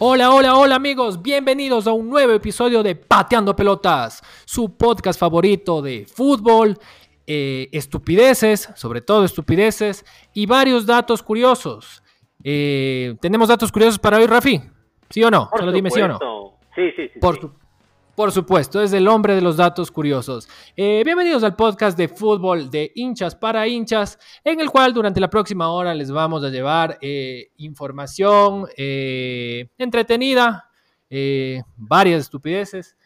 Hola, hola, hola amigos, bienvenidos a un nuevo episodio de Pateando Pelotas, su podcast favorito de fútbol, eh, estupideces, sobre todo estupideces, y varios datos curiosos. Eh, ¿Tenemos datos curiosos para hoy, Rafi? ¿Sí o no? Solo dime sí o no. Sí, sí, sí. Por, por supuesto, es el hombre de los datos curiosos. Eh, bienvenidos al podcast de fútbol de hinchas para hinchas, en el cual durante la próxima hora les vamos a llevar eh, información eh, entretenida, varias estupideces.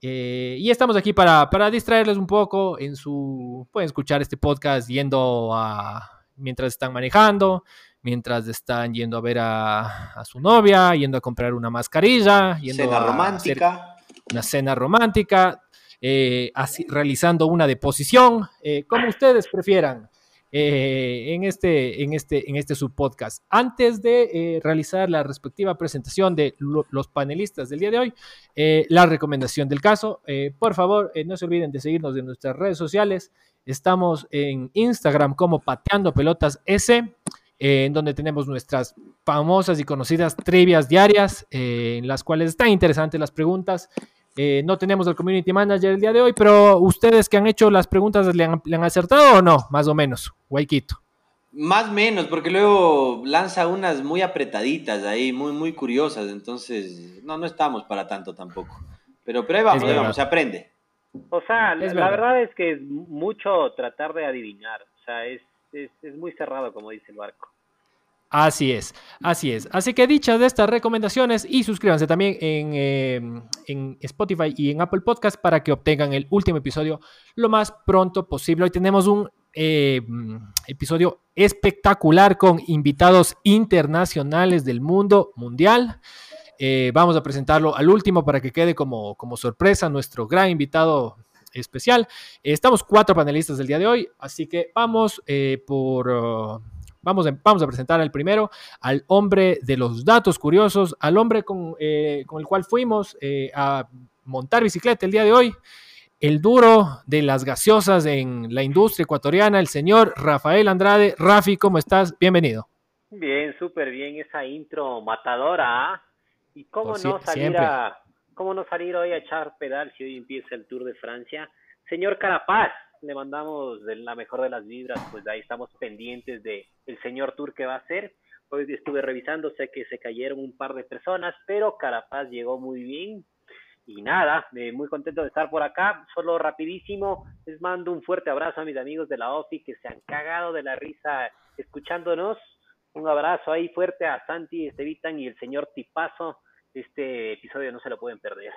y estamos aquí para, para, distraerles un poco en su... Pueden escuchar este podcast yendo a... mientras están manejando, mientras están yendo a ver a, su novia, yendo a comprar una mascarilla, yendo Cena romántica una cena romántica, eh, realizando una deposición, eh, como ustedes prefieran. Eh, en, este, en, este, en este subpodcast. Antes de realizar la respectiva presentación de los panelistas del día de hoy, la recomendación del caso, por favor, no se olviden de seguirnos en nuestras redes sociales. Estamos en Instagram como Pateando Pelotas S, en donde tenemos nuestras famosas y conocidas trivias diarias, en las cuales están interesantes las preguntas eh, no tenemos el community manager el día de hoy, pero ustedes que han hecho las preguntas, ¿le han, acertado o no? Más o menos, Guayquito. Más o menos, porque luego lanza unas muy apretaditas ahí, muy, muy curiosas, entonces no, no estamos para tanto tampoco. Pero, pero ahí vamos, ahí vamos, se aprende. O sea, la verdad. es que es mucho tratar de adivinar, o sea, es, es, es muy cerrado, como dice el barco. Así es, así es. Así que dichas de estas recomendaciones y suscríbanse también en, em, Spotify y en Apple Podcast para que obtengan el último episodio lo más pronto posible. Hoy tenemos un em, episodio espectacular con invitados internacionales del mundo mundial. Eh, vamos a presentarlo al último para que quede como, como sorpresa nuestro gran invitado especial. estamos cuatro panelistas del día de hoy, así que vamos eh, por... Vamos a, vamos a presentar al primero, al hombre de los datos curiosos, al hombre con, eh, el cual fuimos eh, a montar bicicleta el día de hoy, el duro de las gaseosas en la industria ecuatoriana, el señor Rafael Andrade. Rafi, ¿cómo estás? Bienvenido. Bien, súper bien esa intro matadora. ¿ah? ¿Y cómo no salir a, cómo no salir hoy a echar pedal si hoy empieza el Tour de Francia? Señor Carapaz, le mandamos la mejor de las vibras, pues ahí estamos pendientes de el señor tour que va a hacer. Hoy estuve revisando, sé que se cayeron un par de personas, pero Carapaz llegó muy bien. Y nada, eh, muy contento de estar por acá. Solo rapidísimo, les mando un fuerte abrazo a mis amigos de la OFI que se han cagado de la risa escuchándonos. Un abrazo ahí fuerte a Santi, Estevitan y el señor Tipazo. Este episodio no se lo pueden perder.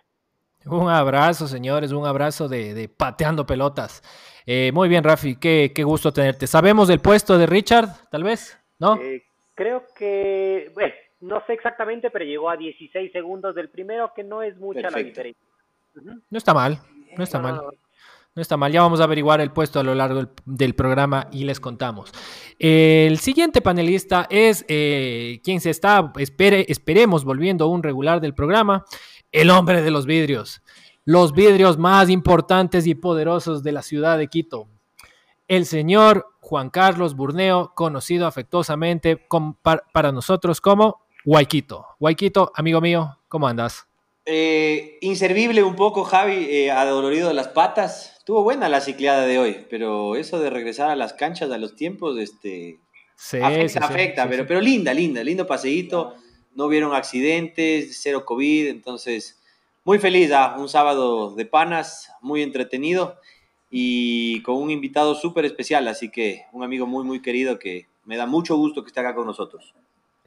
Un abrazo, señores, un abrazo de, pateando pelotas. Eh, muy bien, Rafi, qué, gusto tenerte. ¿Sabemos del puesto de Richard, tal vez? ¿No? Eh, creo que, bueno, no sé exactamente, pero llegó a 16 segundos del primero, que no es mucha la diferencia. No está mal, no está mal. No está mal, ya vamos a averiguar el puesto a lo largo del, programa y les contamos. el siguiente panelista es eh, quien se está, espere, esperemos, volviendo un regular del programa el hombre de los vidrios, los vidrios más importantes y poderosos de la ciudad de Quito, el señor Juan Carlos Burneo, conocido afectuosamente para, nosotros como Guayquito. Guayquito, amigo mío, ¿cómo andas? Eh, inservible un poco, Javi, eh, adolorido de las patas. Estuvo buena la cicleada de hoy, pero eso de regresar a las canchas a los tiempos, este, afecta, afecta, pero, pero linda, linda, lindo paseíto no hubieron accidentes, cero COVID, entonces muy feliz, ah, un sábado de panas, muy entretenido y con un invitado súper especial, así que un amigo muy, muy querido que me da mucho gusto que esté acá con nosotros.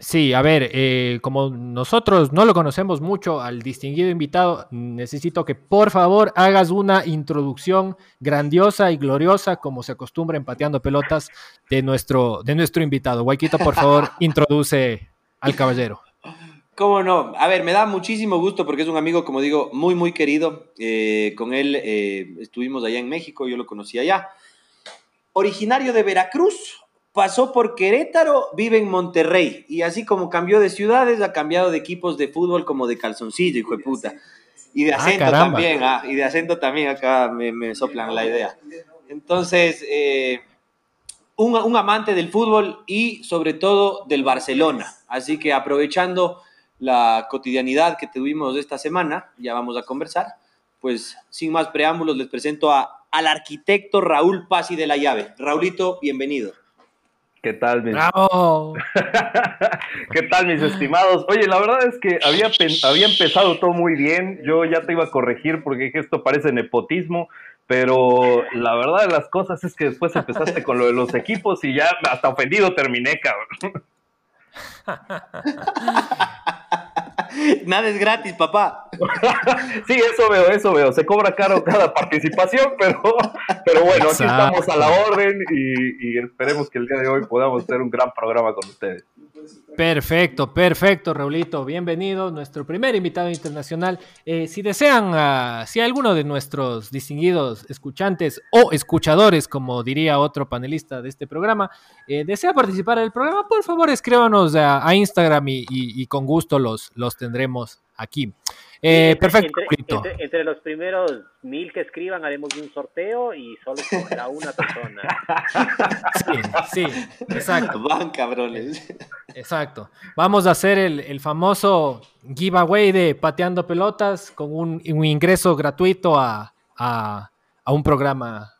Sí, a ver, eh, como nosotros no lo conocemos mucho al distinguido invitado, necesito que por favor hagas una introducción grandiosa y gloriosa, como se acostumbra empateando pelotas, de nuestro, de nuestro invitado. Guayquito, por favor, introduce al caballero. ¿Cómo no? A ver, me da muchísimo gusto porque es un amigo, como digo, muy, muy querido. Eh, con él eh, estuvimos allá en México, yo lo conocí allá. Originario de Veracruz, pasó por Querétaro, vive en Monterrey. Y así como cambió de ciudades, ha cambiado de equipos de fútbol como de calzoncillo, hijo de puta. Y de ah, acento también, ah, y de acento también acá me, me, soplan la idea. Entonces, eh, un, amante del fútbol y sobre todo del Barcelona. Así que aprovechando la cotidianidad que tuvimos esta semana, ya vamos a conversar, pues sin más preámbulos les presento a, al arquitecto Raúl Pasi de la Llave. Raulito, bienvenido. ¿Qué tal, mis... ¿Qué tal, mis estimados? Oye, la verdad es que había, había empezado todo muy bien. Yo ya te iba a corregir porque esto parece nepotismo, pero la verdad de las cosas es que después empezaste con lo de los equipos y ya hasta ofendido terminé, cabrón. Nada es gratis, papá. sí, eso veo, eso veo. Se cobra caro cada participación, pero, pero bueno, aquí estamos a la orden y, y esperemos que el día de hoy podamos hacer un gran programa con ustedes. Perfecto, perfecto, Raulito. Bienvenido, nuestro primer invitado internacional. Eh, si desean, uh, si alguno de nuestros distinguidos escuchantes o escuchadores, como diría otro panelista de este programa, eh, desea participar en el programa, por favor escríbanos a, Instagram y, y, y, con gusto los, los tendremos aquí. Eh, perfecto. Entre, los primeros mil que escriban haremos un sorteo y solo escogerá una persona. Sí, sí, exacto. Van cabrones. Exacto. Vamos a hacer el, famoso giveaway de pateando pelotas con un, ingreso gratuito a, a, a un programa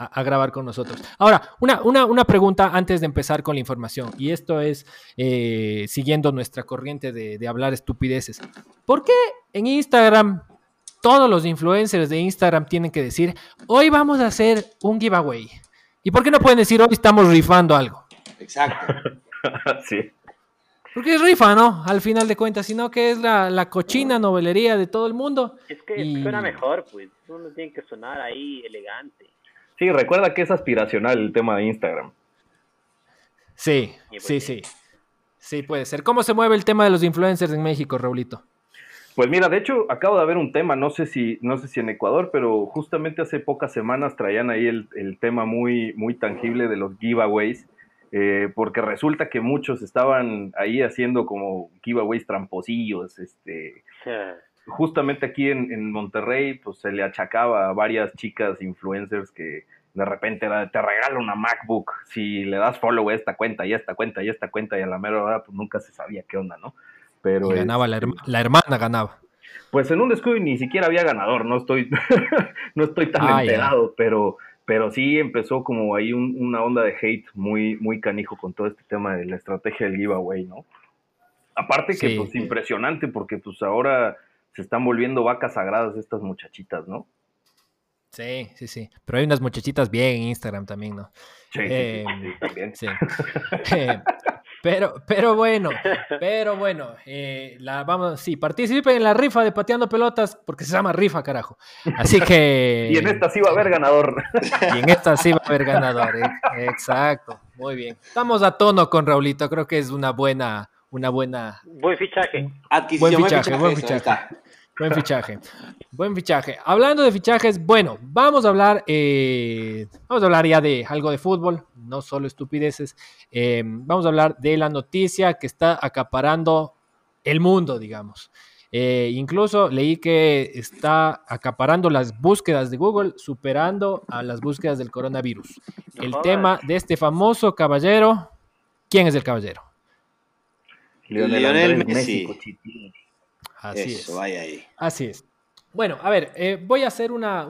a, grabar con nosotros. Ahora, una, una, pregunta antes de empezar con la información, y esto es eh, siguiendo nuestra corriente de, hablar estupideces. ¿Por qué en Instagram todos los influencers de Instagram tienen que decir, hoy vamos a hacer un giveaway? ¿Y por qué no pueden decir, hoy estamos rifando algo? Exacto. sí. Porque es rifa, ¿no? Al final de cuentas, sino que es la, cochina novelería de todo el mundo. Es que suena mejor, pues. Uno tiene que sonar ahí elegante. Sí, recuerda que es aspiracional el tema de Instagram. Sí, pues sí, sí. Sí, puede ser. ¿Cómo se mueve el tema de los influencers en México, Raulito? Pues mira, de hecho, acabo de ver un tema, no sé si, no sé si en Ecuador, pero justamente hace pocas semanas traían ahí el, tema muy, muy tangible de los giveaways, eh, porque resulta que muchos estaban ahí haciendo como giveaways tramposillos, este, justamente aquí en, Monterrey, pues se le achacaba a varias chicas influencers que de repente te regalo una MacBook si le das follow a esta cuenta y a esta cuenta y a esta cuenta y a la mera hora pues nunca se sabía qué onda, ¿no? Pero ganaba la, este, la, hermana ganaba. Pues en un descuido ni siquiera había ganador, no estoy, no estoy tan ah, enterado, pero, pero sí empezó como ahí una onda de hate muy, muy canijo con todo este tema de la estrategia del giveaway, ¿no? Aparte que pues impresionante porque pues ahora se están volviendo vacas sagradas estas muchachitas, ¿no? Sí, sí, sí. Pero hay unas muchachitas bien en Instagram también, ¿no? Sí, eh, también. Sí. Eh, pero, pero bueno, pero bueno, eh, la, vamos, sí, participen en la rifa de pateando pelotas porque se llama rifa, carajo. Así que. y en esta sí va a haber ganador. y en esta sí va a haber ganador, exacto. Muy bien. Estamos a tono con Raulito, creo que es una buena, una buena. Buen fichaje. buen fichaje, buen fichaje. Buen fichaje. Buen fichaje. Hablando de fichajes, bueno, vamos a hablar, eh, vamos a hablar ya de algo de fútbol, no solo estupideces. Eh, vamos a hablar de la noticia que está acaparando el mundo, digamos. Eh, incluso leí que está acaparando las búsquedas de Google, superando a las búsquedas del coronavirus. El tema de este famoso caballero, ¿quién es el caballero? Lionel, Messi. Así es. Así es. Bueno, a ver, eh, voy a hacer una,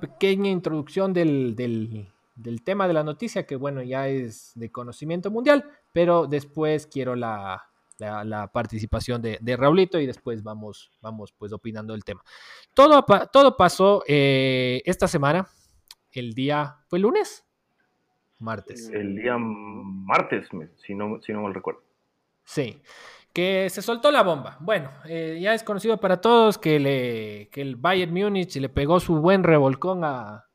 pequeña introducción del, tema de la noticia, que bueno, ya es de conocimiento mundial, pero después quiero la, participación de, de, Raulito y después vamos, vamos pues opinando del tema. Todo, todo pasó eh, esta semana, el día, ¿fue lunes? Martes. El día martes, si no, si no mal recuerdo. Sí que se soltó la bomba. Bueno, eh, ya es conocido para todos que, le, que el Bayern Múnich le pegó su buen revolcón a,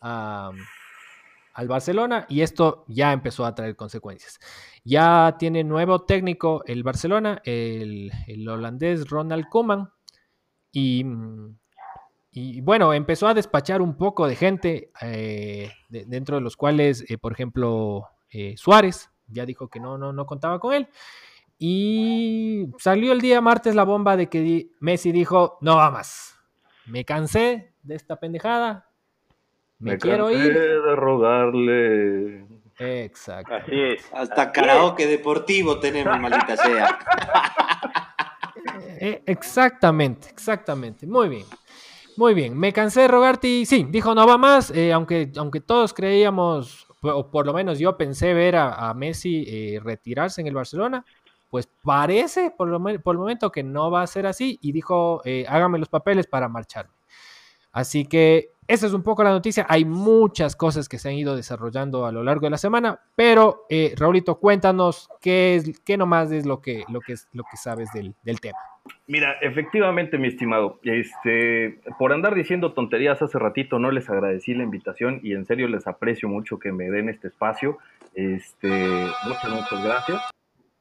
al Barcelona y esto ya empezó a traer consecuencias. Ya tiene nuevo técnico el Barcelona, el, holandés Ronald Koeman, y, y, bueno, empezó a despachar un poco de gente, eh, dentro de los cuales, eh, por ejemplo, Suárez ya dijo que no, no, no contaba con él. Y salió el día martes la bomba de que Messi dijo, no va más. Me cansé de esta pendejada. Me, quiero ir. de rogarle. Exacto. Así es. Hasta karaoke deportivo tenemos, maldita sea. Eh, exactamente, exactamente. Muy bien. Muy bien. Me cansé de rogarte y sí, dijo no va más, eh, aunque, aunque todos creíamos, o por lo menos yo pensé ver a, Messi eh, retirarse en el Barcelona, pues parece por, lo, por el momento que no va a ser así y dijo, hágame los papeles para marcharme. Así que esa es un poco la noticia. Hay muchas cosas que se han ido desarrollando a lo largo de la semana, pero eh, Raulito, cuéntanos qué es, qué nomás es lo que, lo que, es, lo que sabes del, tema. Mira, efectivamente, mi estimado, este, por andar diciendo tonterías hace ratito no les agradecí la invitación y en serio les aprecio mucho que me den este espacio. Este, muchas, muchas gracias.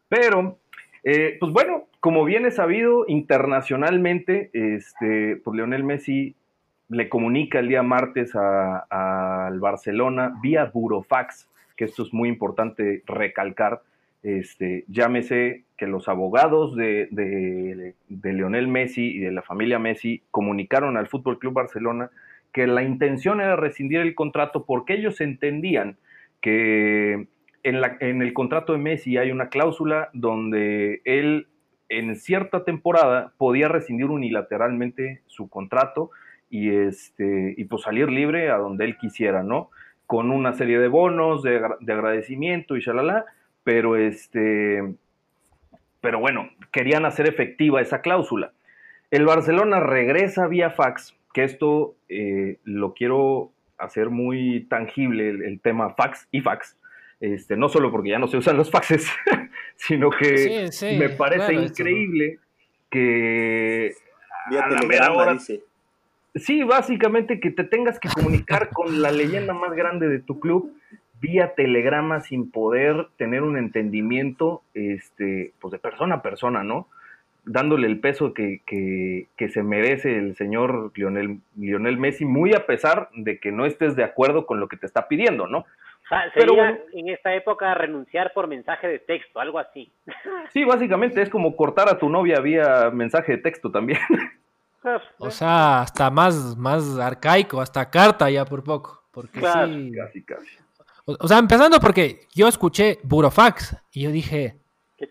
Pero, eh, pues bueno, como bien es sabido, internacionalmente, este, pues Leonel Messi le comunica el día martes al Barcelona vía Burofax, que esto es muy importante recalcar, este, llámese que los abogados de, de, Lionel Messi y de la familia Messi comunicaron al Fútbol Club Barcelona que la intención era rescindir el contrato porque ellos entendían que en, el contrato de Messi hay una cláusula donde él en cierta temporada podía rescindir unilateralmente su contrato y, este, y pues salir libre a donde él quisiera, ¿no? Con una serie de bonos, de, agradecimiento y shalala, pero este, pero bueno, querían hacer efectiva esa cláusula. El Barcelona regresa vía fax, que esto eh, lo quiero hacer muy tangible, el, tema fax y fax. Este, no solo porque ya no se usan los faxes, sino que me parece increíble que a la hora, dice. Sí, básicamente que te tengas que comunicar con la leyenda más grande de tu club vía telegrama sin poder tener un entendimiento este, pues de persona a persona, ¿no? Dándole el peso que, que, se merece el señor Lionel, Lionel Messi, muy a pesar de que no estés de acuerdo con lo que te está pidiendo, ¿no? Pero en esta época renunciar por mensaje de texto, algo así. Sí, básicamente es como cortar a tu novia vía mensaje de texto también. O sea, hasta más, más arcaico, hasta carta ya por poco. Porque sí. Casi, casi. O, sea, empezando porque yo escuché Burofax y yo dije, ¿qué?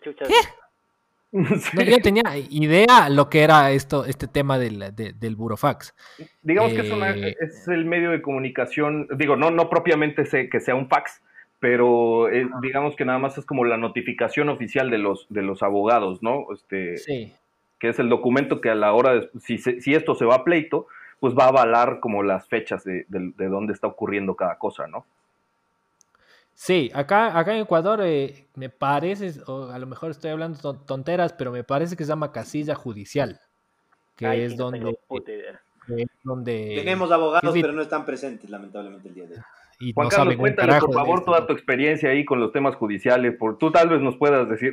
No, yo tenía idea lo que era esto, este tema del, del Burofax. Digamos que es, eh, es, el medio de comunicación, digo, no, no propiamente sé que sea un fax, pero eh, digamos que nada más es como la notificación oficial de los, de los abogados, ¿no? Este, sí que es el documento que a la hora de, si, si esto se va a pleito, pues va a avalar como las fechas de, de, dónde está ocurriendo cada cosa, ¿no? Sí, acá, acá en Ecuador eh, me parece, o a lo mejor estoy hablando tonteras, pero me parece que se llama casilla judicial, que es, donde, donde... Tenemos abogados, pero no están presentes, lamentablemente, el día de hoy. Juan Carlos, cuéntale por favor toda tu experiencia ahí con los temas judiciales, por tú tal vez nos puedas decir.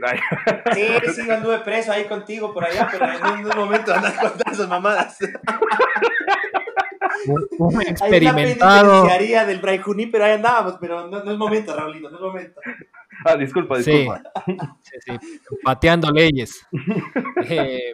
Sí, sí, anduve preso ahí contigo por allá, pero en un momento andas contando esas mamadas. Un, experimentado. Hay del Bray pero ahí andábamos, pero no, es momento, Raulito, no es momento. Ah, disculpa, disculpa. Sí, sí, pateando leyes. Eh,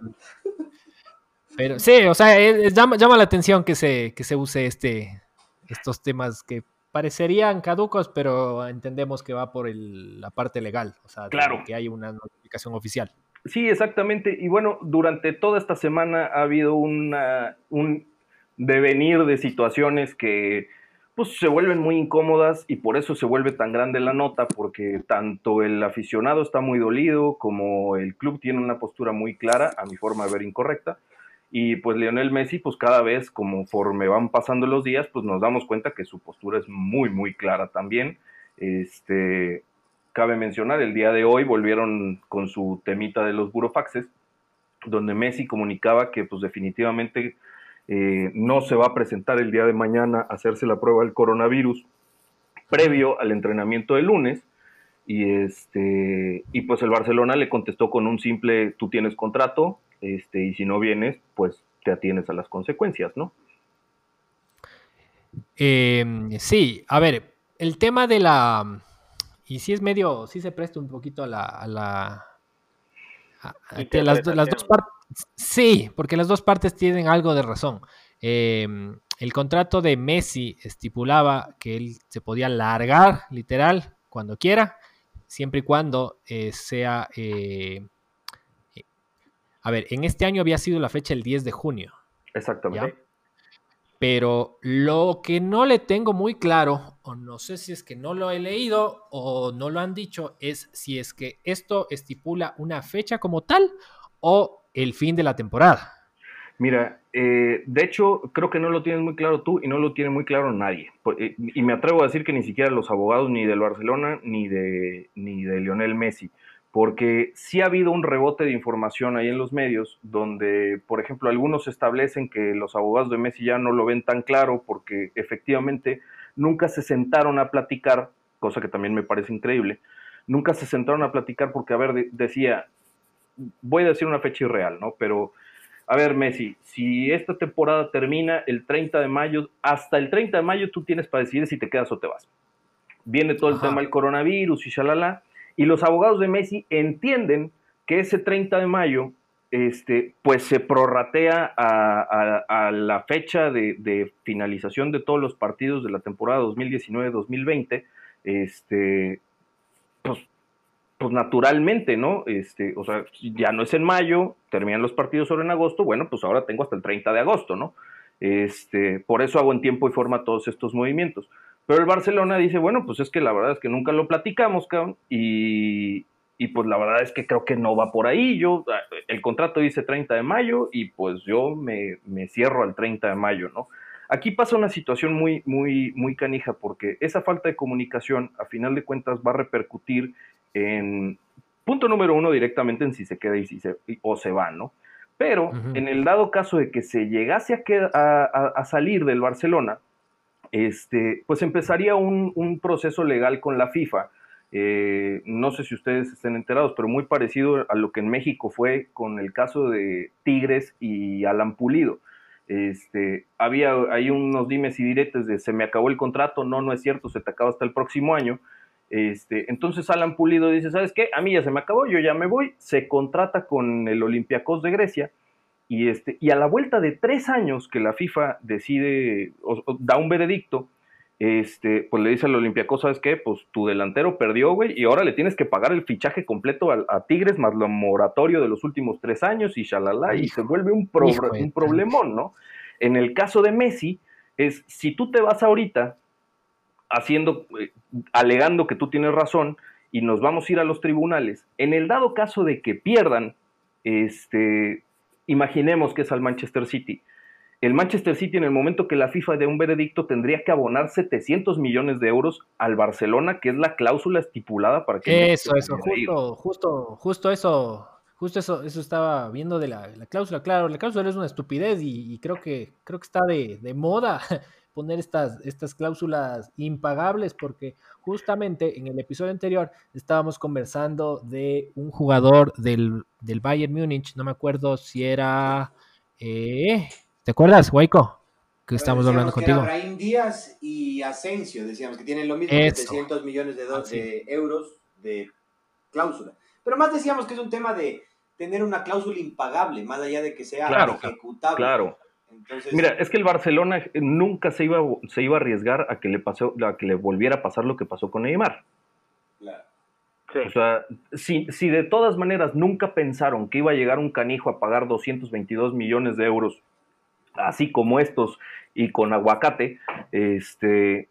pero sí, o sea, llama, llama, la atención que se, que se use este, estos temas que parecerían caducos, pero entendemos que va por la parte legal, o sea, claro. que hay una notificación oficial. Sí, exactamente. Y bueno, durante toda esta semana ha habido una, un devenir de situaciones que pues se vuelven muy incómodas y por eso se vuelve tan grande la nota, porque tanto el aficionado está muy dolido como el club tiene una postura muy clara, a mi forma de ver incorrecta, y pues Lionel Messi, pues cada vez conforme van pasando los días, pues nos damos cuenta que su postura es muy, muy clara también. Este, cabe mencionar, el día de hoy volvieron con su temita de los burofaxes, donde Messi comunicaba que pues definitivamente eh, no se va a presentar el día de mañana a hacerse la prueba del coronavirus previo al entrenamiento del lunes. Y, este, y pues el Barcelona le contestó con un simple, tú tienes contrato, este, y si no vienes, pues te atienes a las consecuencias, ¿no? Em, sí, a ver, el tema de la... Y si es medio, sí se presta un poquito a la... A la las, dos partes... Sí, porque las dos partes tienen algo de razón. Em, el contrato de Messi estipulaba que él se podía largar, literal, cuando quiera, siempre y cuando eh, sea... Eh, a ver, en este año había sido la fecha el 10 de junio. Exactamente. Pero lo que no le tengo muy claro, o no sé si es que no lo he leído o no lo han dicho, es si es que esto estipula una fecha como tal o el fin de la temporada. Mira, eh, de hecho, creo que no lo tienes muy claro tú y no lo tiene muy claro nadie. Eh, y me atrevo a decir que ni siquiera los abogados ni del Barcelona ni de, ni de Lionel Messi porque sí ha habido un rebote de información ahí en los medios, donde, por ejemplo, algunos establecen que los abogados de Messi ya no lo ven tan claro porque efectivamente nunca se sentaron a platicar, cosa que también me parece increíble, nunca se sentaron a platicar porque, a ver, decía, voy a decir una fecha irreal, ¿no? Pero, a ver, Messi, si esta temporada termina el 30 de mayo, hasta el 30 de mayo tú tienes para decidir si te quedas o te vas. Viene todo el tema del coronavirus y shalala y los abogados de Messi entienden que ese 30 de mayo, este, pues se prorratea a, la fecha de, finalización de todos los partidos de la temporada 2019-2020, este, pues, pues naturalmente, ¿no? Este, o sea, ya no es en mayo, terminan los partidos solo en agosto, bueno, pues ahora tengo hasta el 30 de agosto, ¿no? Este, por eso hago en tiempo y forma todos estos movimientos. Pero el Barcelona dice, bueno, pues es que la verdad es que nunca lo platicamos, cabrón, y, y pues la verdad es que creo que no va por ahí. Yo, ah, el contrato dice 30 de mayo y pues yo me, me, cierro al 30 de mayo, ¿no? Aquí pasa una situación muy, muy, muy canija porque esa falta de comunicación, a final de cuentas, va a repercutir en, punto número uno, directamente en si se queda y si se, o se va, ¿no? Pero en el dado caso de que se llegase a, a, a salir del Barcelona, este, pues empezaría un, proceso legal con la FIFA. Eh, no sé si ustedes estén enterados, pero muy parecido a lo que en México fue con el caso de Tigres y Alan Pulido. Este, había hay unos dimes y diretes de se me acabó el contrato, no, no es cierto, se te acaba hasta el próximo año. Este, entonces Alan Pulido dice, ¿sabes qué? A mí ya se me acabó, yo ya me voy, se contrata con el Olympiacos de Grecia y, este, y a la vuelta de tres años que la FIFA decide, o, da un veredicto, este, pues le dice al Olympiacos, ¿sabes qué? Pues tu delantero perdió, güey, y ahora le tienes que pagar el fichaje completo a, Tigres más lo moratorio de los últimos tres años y shalala, y se vuelve un, un problemón, ¿no? En el caso de Messi, es si tú te vas ahorita haciendo, eh, alegando que tú tienes razón y nos vamos a ir a los tribunales, en el dado caso de que pierdan, este, imaginemos que es al Manchester City. El Manchester City en el momento que la FIFA dé un veredicto tendría que abonar 700 millones de euros al Barcelona, que es la cláusula estipulada para que... Eso, eso, justo, justo, justo eso, justo eso, eso estaba viendo de la, cláusula. Claro, la cláusula es una estupidez y, creo, que, creo que está de, de moda poner estas, estas cláusulas impagables porque justamente en el episodio anterior estábamos conversando de un jugador del, Bayern Múnich, no me acuerdo si era... Eh, ¿Te acuerdas, Waiko? Que estamos hablando contigo. Era Díaz y Asensio, decíamos que tienen lo mismo, 700 millones de, de euros de cláusula. Pero más decíamos que es un tema de tener una cláusula impagable, más allá de que sea ejecutable. Claro, Mira, es que el Barcelona nunca se iba, se iba a arriesgar a que le pasó, a que le volviera a pasar lo que pasó con Neymar. Claro. O sea, si, si, de todas maneras nunca pensaron que iba a llegar un canijo a pagar 222 millones de euros, así como estos, y con aguacate, este,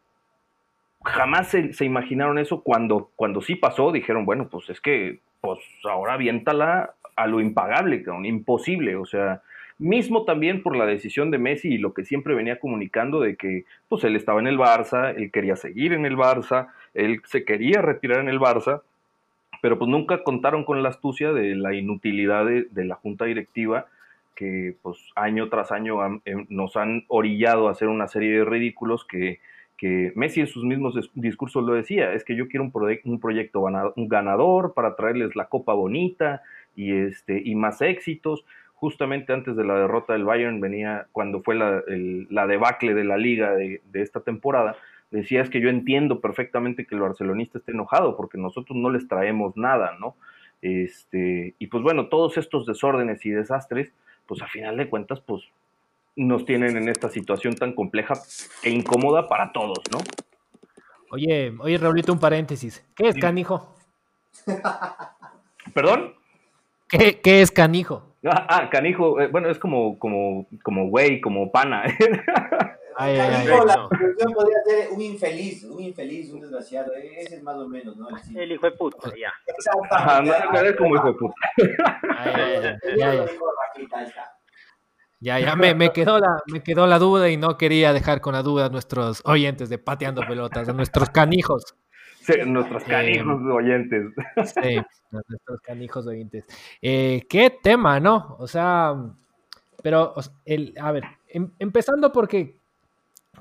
jamás se, imaginaron eso cuando, cuando sí pasó, dijeron, bueno, pues es que, pues ahora aviéntala a lo impagable, imposible, o sea, mismo también por la decisión de Messi y lo que siempre venía comunicando de que pues él estaba en el Barça, él quería seguir en el Barça, él se quería retirar en el Barça, pero pues nunca contaron con la astucia de la inutilidad de, la junta directiva que pues año tras año em, nos han orillado a hacer una serie de ridículos que, que Messi en sus mismos discursos lo decía, es que yo quiero un, un proyecto ganador para traerles la copa bonita y, este, y más éxitos, justamente antes de la derrota del Bayern venía, cuando fue la, debacle de la liga de, esta temporada, decía es que yo entiendo perfectamente que el barcelonista esté enojado porque nosotros no les traemos nada, ¿no? Este, y pues bueno, todos estos desórdenes y desastres, pues a final de cuentas, pues nos tienen en esta situación tan compleja e incómoda para todos, ¿no? Oye, oye, Raulito, un paréntesis. ¿Qué es canijo? ¿Perdón? ¿Qué, qué es canijo? Ah, ah canijo, eh, bueno, es como, como, como güey, como pana. Ay, canijo, la traducción podría ser un infeliz, un infeliz, un desgraciado. E-, ese es más o menos, ¿no? El, el hijo de puta, ya. Ajá, no, no es como hijo de puta. ya, ya. Ya, ya me, me, quedó la, me quedó la duda y no quería dejar con la duda a nuestros oyentes de Pateando Pelotas, a nuestros canijos. Sí, nuestros canijos oyentes. Sí, nuestros canijos oyentes. Eh, ¿Qué tema, no? O sea, pero, el, a ver, em, empezando porque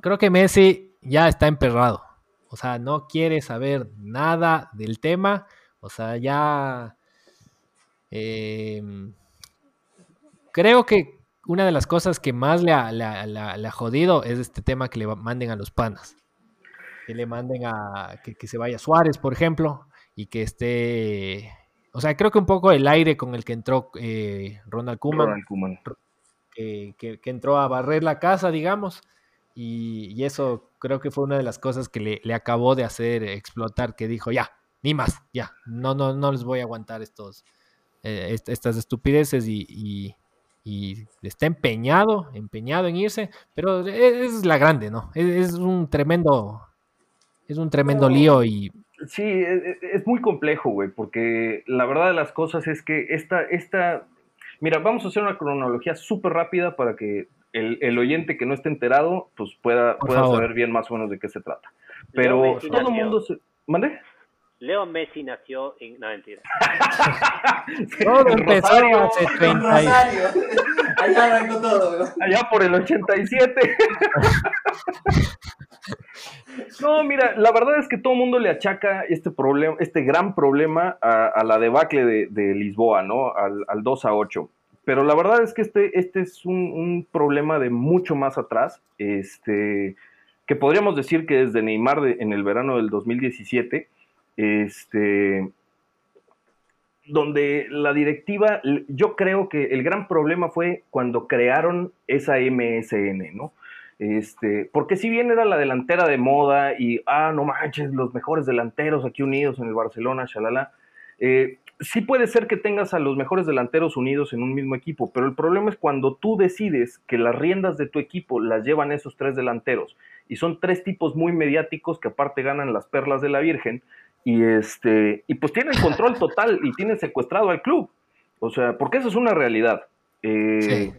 creo que Messi ya está emperrado. O sea, no quiere saber nada del tema. O sea, ya... Em, creo que una de las cosas que más le ha, jodido es este tema que le manden a los panas. Que le manden a que, se vaya Suárez, por ejemplo, y que esté. O sea, creo que un poco el aire con el que entró eh, Ronald Koeman, Que, entró a barrer la casa, digamos, y, eso creo que fue una de las cosas que le, acabó de hacer explotar, que dijo, ya, ni más, ya, no, no, no les voy a aguantar estos, eh, estas estupideces y, y está empeñado, empeñado en irse, pero es, la grande, ¿no? Es, un tremendo, es un tremendo lío y... Sí, e, e, es, muy complejo, güey, porque la verdad de las cosas es que esta, esta, mira, vamos a hacer una cronología súper rápida para que el, oyente que no esté enterado, pues pueda, pueda saber bien más o menos de qué se trata. Pero todo el mundo se... ¿Mande? Leo Messi nació en. No, mentira. todo empezó hace 30 años. Allá arrancó todo, Allá por el 87. no, mira, la verdad es que todo el mundo le achaca este problema, este gran problema a, la debacle de, Lisboa, ¿no? Al, 2 a 8. Pero la verdad es que este, este es un, un problema de mucho más atrás. Este que podríamos decir que desde Neymar en el verano del 2017 este, donde la directiva, yo creo que el gran problema fue cuando crearon esa MSN, ¿no? Este, porque si bien era la delantera de moda y, ah, no manches, los mejores delanteros aquí unidos en el Barcelona, shalala, eh, sí puede ser que tengas a los mejores delanteros unidos en un mismo equipo, pero el problema es cuando tú decides que las riendas de tu equipo las llevan esos tres delanteros y son tres tipos muy mediáticos que aparte ganan las perlas de la Virgen, y este y pues tienen control total y tienen secuestrado al club. O sea, porque eso es una realidad. Eh,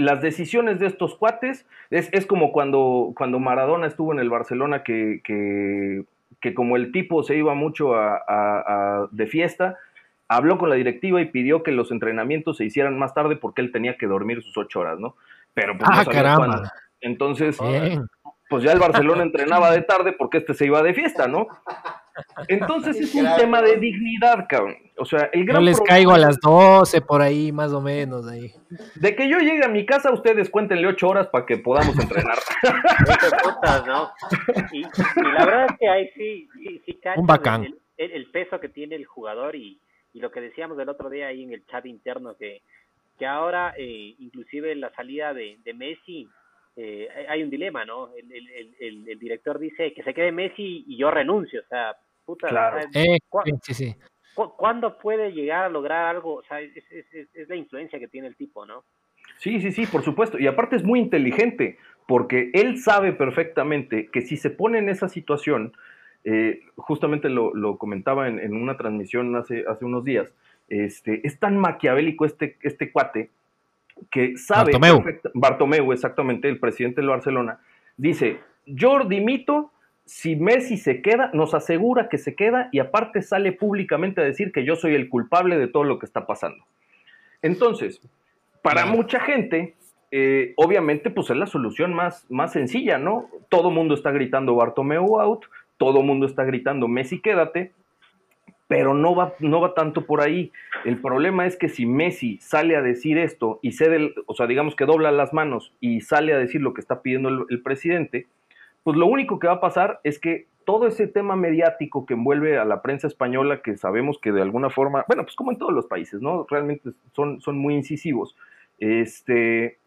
las decisiones de estos cuates es, como cuando, cuando Maradona estuvo en el Barcelona que, que, como el tipo se iba mucho a, de fiesta, habló con la directiva y pidió que los entrenamientos se hicieran más tarde porque él tenía que dormir sus ocho horas, ¿no? Pero pues ah, caramba. Entonces, pues ya el Barcelona entrenaba de tarde porque este se iba de fiesta, ¿no? Entonces es un tema de dignidad, cabrón. O sea, el gran Yo les caigo a las 12 por ahí, más o menos, ahí. De que yo llegue a mi casa, ustedes cuéntenle 8 horas para que podamos entrenar. ¿no? Y, la verdad es que ahí sí, sí, un bacán. El, peso que tiene el jugador y, lo que decíamos el otro día ahí en el chat interno, que, que ahora eh, inclusive la salida de, de Messi eh, hay un dilema, ¿no? El, el, director dice que se quede Messi y yo renuncio, o sea, puta, eh, ¿cuándo puede llegar a lograr algo? O sea, es, la influencia que tiene el tipo, ¿no? Sí, sí, sí, por supuesto. Y aparte es muy inteligente, porque él sabe perfectamente que si se pone en esa situación, eh, justamente lo, comentaba en, una transmisión hace, hace unos días, este, es tan maquiavélico este, este cuate que sabe. Bartomeu. Bartomeu, exactamente, el presidente del Barcelona, dice: Yo dimito si Messi se queda, nos asegura que se queda y aparte sale públicamente a decir que yo soy el culpable de todo lo que está pasando. Entonces, para mucha gente, eh, obviamente, pues es la solución más, más sencilla, ¿no? Todo mundo está gritando Bartomeu out, todo mundo está gritando Messi quédate, pero no va, no va tanto por ahí. El problema es que si Messi sale a decir esto y cede, o sea, digamos que dobla las manos y sale a decir lo que está pidiendo el, presidente, pues lo único que va a pasar es que todo ese tema mediático que envuelve a la prensa española, que sabemos que de alguna forma, bueno, pues como en todos los países, ¿no? Realmente son, son muy incisivos. Este,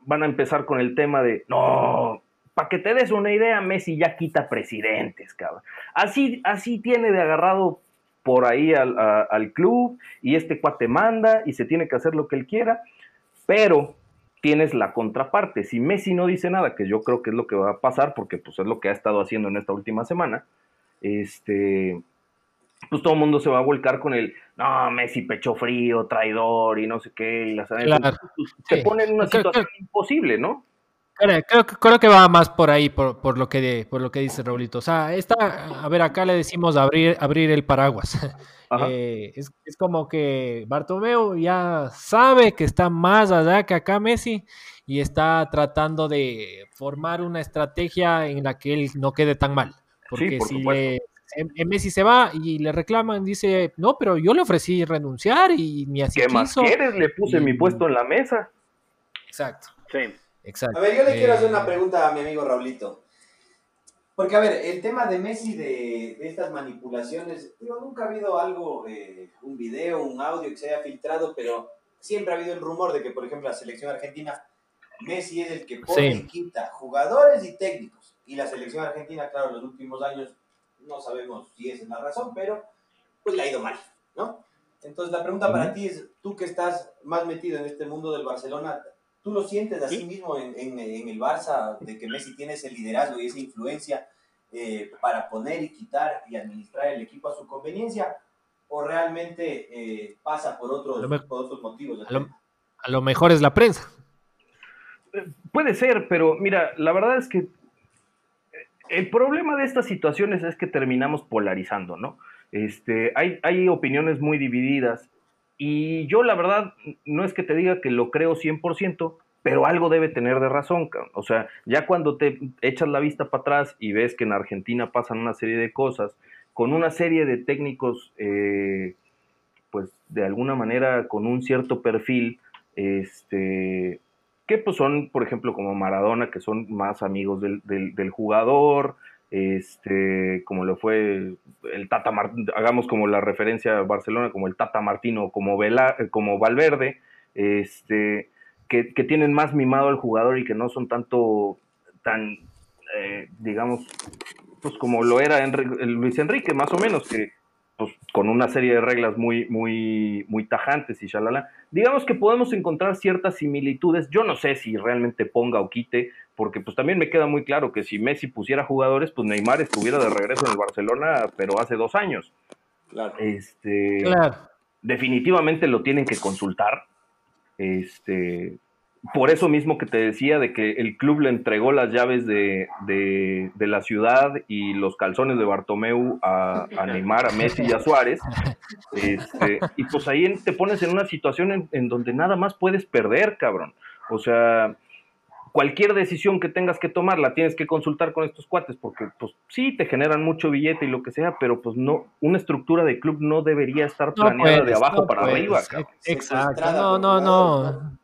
van a empezar con el tema de, no, para que te des una idea, Messi ya quita presidentes, cabrón. Así, así tiene de agarrado por ahí al, al club y este cuate manda y se tiene que hacer lo que él quiera, pero tienes la contraparte. Si Messi no dice nada, que yo creo que es lo que va a pasar, porque pues es lo que ha estado haciendo en esta última semana, este, pues todo el mundo se va a volcar con el, no, Messi pecho frío, traidor y no sé qué, y las claro. Pues, se pone en una situación imposible, ¿no? Creo, creo, que va más por ahí, por, por, lo que por lo que dice Raulito. O sea, esta, a ver, acá le decimos abrir, abrir el paraguas. Eh, es, es, como que Bartomeu ya sabe que está más allá que acá Messi y está tratando de formar una estrategia en la que él no quede tan mal. Porque si le, Messi se va y le reclaman, dice, no, pero yo le ofrecí renunciar y ni así ¿Qué más quieres? Le puse mi puesto en la mesa. Exacto. Sí. Exacto. A ver, yo le quiero hacer una eh, pregunta a mi amigo Raulito. Porque, a ver, el tema de Messi, de, estas manipulaciones, digo, nunca ha habido algo, eh, un video, un audio que se haya filtrado, pero siempre ha habido el rumor de que, por ejemplo, la selección argentina, Messi es el que pone y quita jugadores y técnicos. Y la selección argentina, claro, en los últimos años, no sabemos si esa es la razón, pero pues le ha ido mal, ¿no? Entonces la pregunta para ti es, tú que estás más metido en este mundo del Barcelona, ¿Tú lo sientes así mismo en, en, el Barça, de que Messi tiene ese liderazgo y esa influencia eh, para poner y quitar y administrar el equipo a su conveniencia? ¿O realmente eh, pasa por otros, otros motivos? A lo, mejor es la prensa. Eh, puede ser, pero mira, la verdad es que el problema de estas situaciones es que terminamos polarizando, ¿no? Este, hay, hay opiniones muy divididas y yo la verdad no es que te diga que lo creo 100%, pero algo debe tener de razón. O sea, ya cuando te echas la vista para atrás y ves que en Argentina pasan una serie de cosas, con una serie de técnicos, eh, pues de alguna manera con un cierto perfil, este, que pues son, por ejemplo, como Maradona, que son más amigos del, del jugador, este, como lo fue el Tata hagamos como la referencia a Barcelona, como el Tata Martino, como, Vela, como Valverde, este, que, tienen más mimado al jugador y que no son tanto, tan, eh, digamos, pues como lo era Luis Enrique, más o menos, que pues, con una serie de reglas muy, muy, muy tajantes y shalala. Digamos que podemos encontrar ciertas similitudes. Yo no sé si realmente ponga o quite, porque pues también me queda muy claro que si Messi pusiera jugadores, pues Neymar estuviera de regreso en el Barcelona, pero hace dos años. Claro. Este, Definitivamente lo tienen que consultar. Este, por eso mismo que te decía de que el club le entregó las llaves de, la ciudad y los calzones de Bartomeu a, Neymar, a Messi y a Suárez. Este, y pues ahí te pones en una situación en, donde nada más puedes perder, cabrón. O sea, cualquier decisión que tengas que tomar la tienes que consultar con estos cuates, porque pues sí, te generan mucho billete y lo que sea, pero pues no, una estructura de club no debería estar planeada de abajo para arriba. Cabrón. Exacto, no, no, no.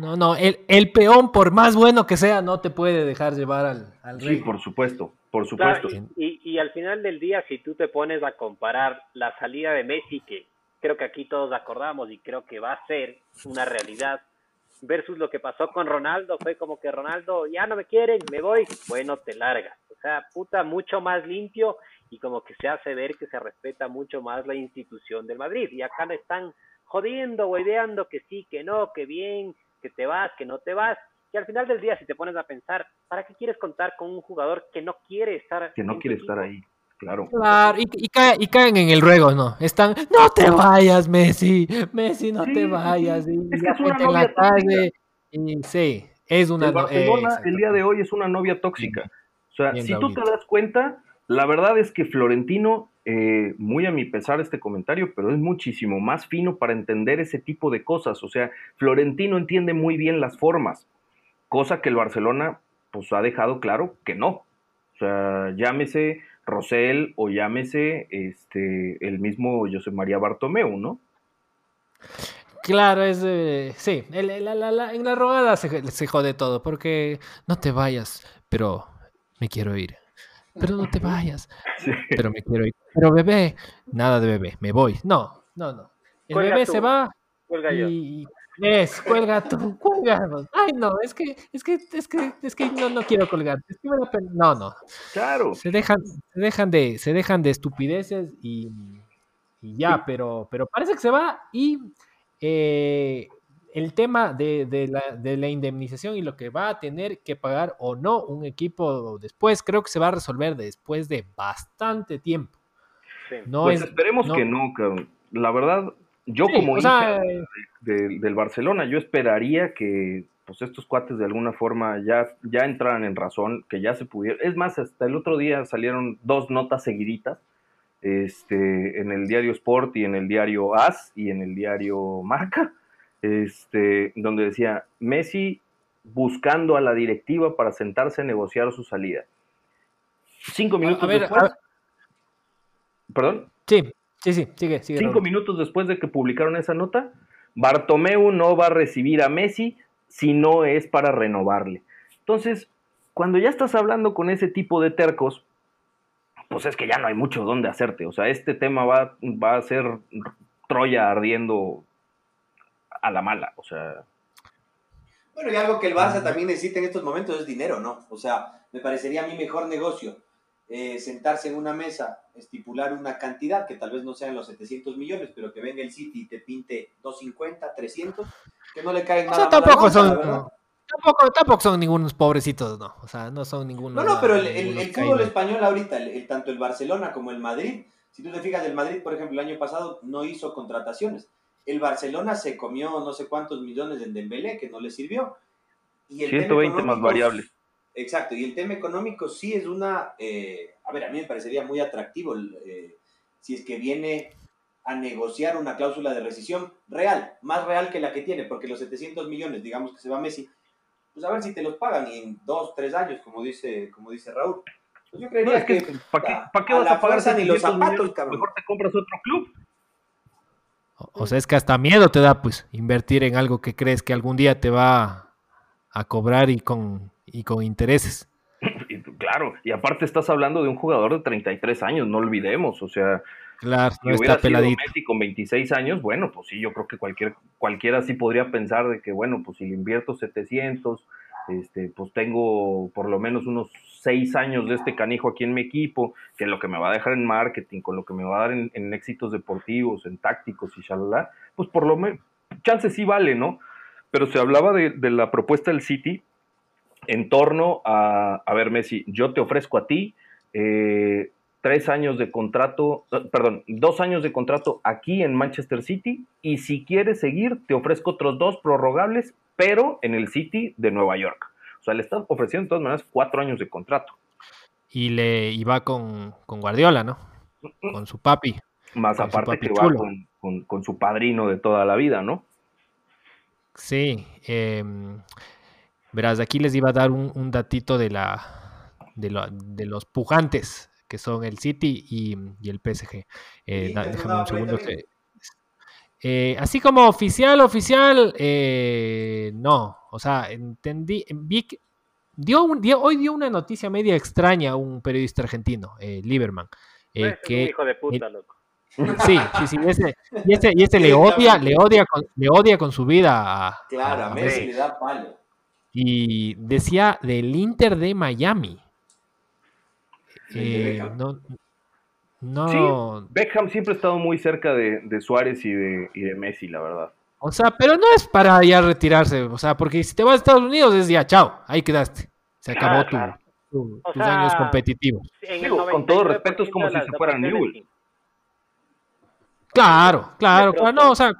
No, no, el, peón, por más bueno que sea, no te puede dejar llevar al, al rey. Sí, por supuesto, por supuesto. y, y, al final del día, si tú te pones a comparar la salida de Messi, que creo que aquí todos acordamos y creo que va a ser una realidad, versus lo que pasó con Ronaldo, fue como que Ronaldo, ya no me quieren, me voy, bueno, te largas. O sea, puta, mucho más limpio y como que se hace ver que se respeta mucho más la institución del Madrid. Y acá le están jodiendo, hueveando que sí, que no, que bien, que te vas, que no te vas. Y al final del día, si te pones a pensar, ¿para qué quieres contar con un jugador que no quiere estar Que no quiere estar ahí, claro. Claro, y, caen en el ruego, ¿no? Están, no te vayas, Messi, Messi, no te vayas. Y es que es una novia tóxica. Y, sí, es una... El Barcelona el día de hoy es una novia tóxica. O sea, si tú te das cuenta, la verdad es que Florentino eh, muy a mi pesar este comentario, pero es muchísimo más fino para entender ese tipo de cosas. O sea, Florentino entiende muy bien las formas, cosa que el Barcelona pues ha dejado claro que no. O sea, llámese Rosell o llámese este, el mismo José María Bartomeu, ¿no? Claro, es sí, en la robada se, se jode todo, porque no te vayas, pero me quiero ir pero no te vayas. Pero me quiero ir. Pero bebé, nada de bebé, me voy. No, no, no. El bebé se va y, Es, cuelga tú, cuelga. Ay, no, es que, es que, es que, es que no, no quiero colgar. No, no. Claro. Se dejan, se dejan de, se dejan de estupideces y, y ya, pero, pero parece que se va y eh, el tema de, de, la, de, la, indemnización y lo que va a tener que pagar o no un equipo después, creo que se va a resolver después de bastante tiempo. No pues esperemos que no, La verdad, yo como hincha del Barcelona, yo esperaría que pues estos cuates de alguna forma ya, ya entraran en razón, que ya se pudieran. Es más, hasta el otro día salieron dos notas seguiditas este, en el diario Sport y en el diario AS y en el diario Marca, este, donde decía Messi buscando a la directiva para sentarse a negociar su salida. Cinco minutos después. ¿Perdón? Sí, sí, sí, sigue, sigue. Cinco minutos después de que publicaron esa nota, Bartomeu no va a recibir a Messi si no es para renovarle. Entonces, cuando ya estás hablando con ese tipo de tercos, pues es que ya no hay mucho donde hacerte. O sea, este tema va, va a ser Troya ardiendo a la mala. O sea. Bueno, y algo que el Barça también necesita en estos momentos es dinero, ¿no? O sea, me parecería a mí mejor negocio eh, sentarse en una mesa, estipular una cantidad que tal vez no sean los 700 millones, pero que venga el City y te pinte 250, 300, que no le caen nada. O sea, tampoco son. Tampoco, tampoco son ningunos pobrecitos, no. O sea, no son ningunos. No, no, pero el, el, fútbol español ahorita, el, tanto el Barcelona como el Madrid, si tú te fijas, el Madrid, por ejemplo, el año pasado no hizo contrataciones. El Barcelona se comió no sé cuántos millones en Dembélé, que no le sirvió. Y el 120 más variables. Exacto, y el tema económico sí es una. Eh, a ver, a mí me parecería muy atractivo eh, si es que viene a negociar una cláusula de rescisión real, más real que la que tiene, porque los 700 millones, digamos que se va Messi, pues a ver si te los pagan en dos, tres años, como dice, como dice Raúl. Pues yo creería que, ¿para qué, vas a, pagar ni los zapatos, cabrón? Mejor te compras otro club. O, sea, es que hasta miedo te da, pues, invertir en algo que crees que algún día te va a cobrar y con, y con intereses. claro, y aparte estás hablando de un jugador de 33 años, no olvidemos, o sea, Claro, no está peladito. Messi con 26 años, bueno, pues sí, yo creo que cualquier, cualquiera sí podría pensar de que, bueno, pues si le invierto 700, este, pues tengo por lo menos unos 6 años de este canijo aquí en mi equipo, que lo que me va a dejar en marketing, con lo que me va a dar en, éxitos deportivos, en tácticos y shalala, pues por lo menos, chance sí vale, ¿no? Pero se hablaba de, de la propuesta del City en torno a, a ver, Messi, yo te ofrezco a ti, eh, tres años de contrato, eh, perdón, dos años de contrato aquí en Manchester City y si quieres seguir te ofrezco otros dos prorrogables, pero en el City de Nueva York. O sea, le están ofreciendo de todas maneras cuatro años de contrato. Y le iba con, con Guardiola, ¿no? Con su papi. Más aparte que va con, su padrino de toda la vida, ¿no? Sí. Em, verás, aquí les iba a dar un, datito de la de, de los pujantes que son el City y, el PSG. Eh, déjame un segundo. Eh, así como oficial, oficial, eh, no. O sea, entendí, vi dio, un, hoy dio una noticia media extraña un periodista argentino, Lieberman. que, hijo de puta, loco. Sí, sí, sí, y ese, y ese, le odia, le odia con, le odia con su vida a, claro, a Messi le da palo. Y decía del Inter de Miami. Eh, no, no. Beckham siempre ha estado muy cerca de, Suárez y de, y de, Messi, la verdad. O sea, pero no es para ya retirarse, o sea, porque si te vas a Estados Unidos es ya, chao, ahí quedaste. Se acabó tu, tus años competitivos. con todo respeto, es como si se fuera Newell. Claro, claro, claro, no, o sea,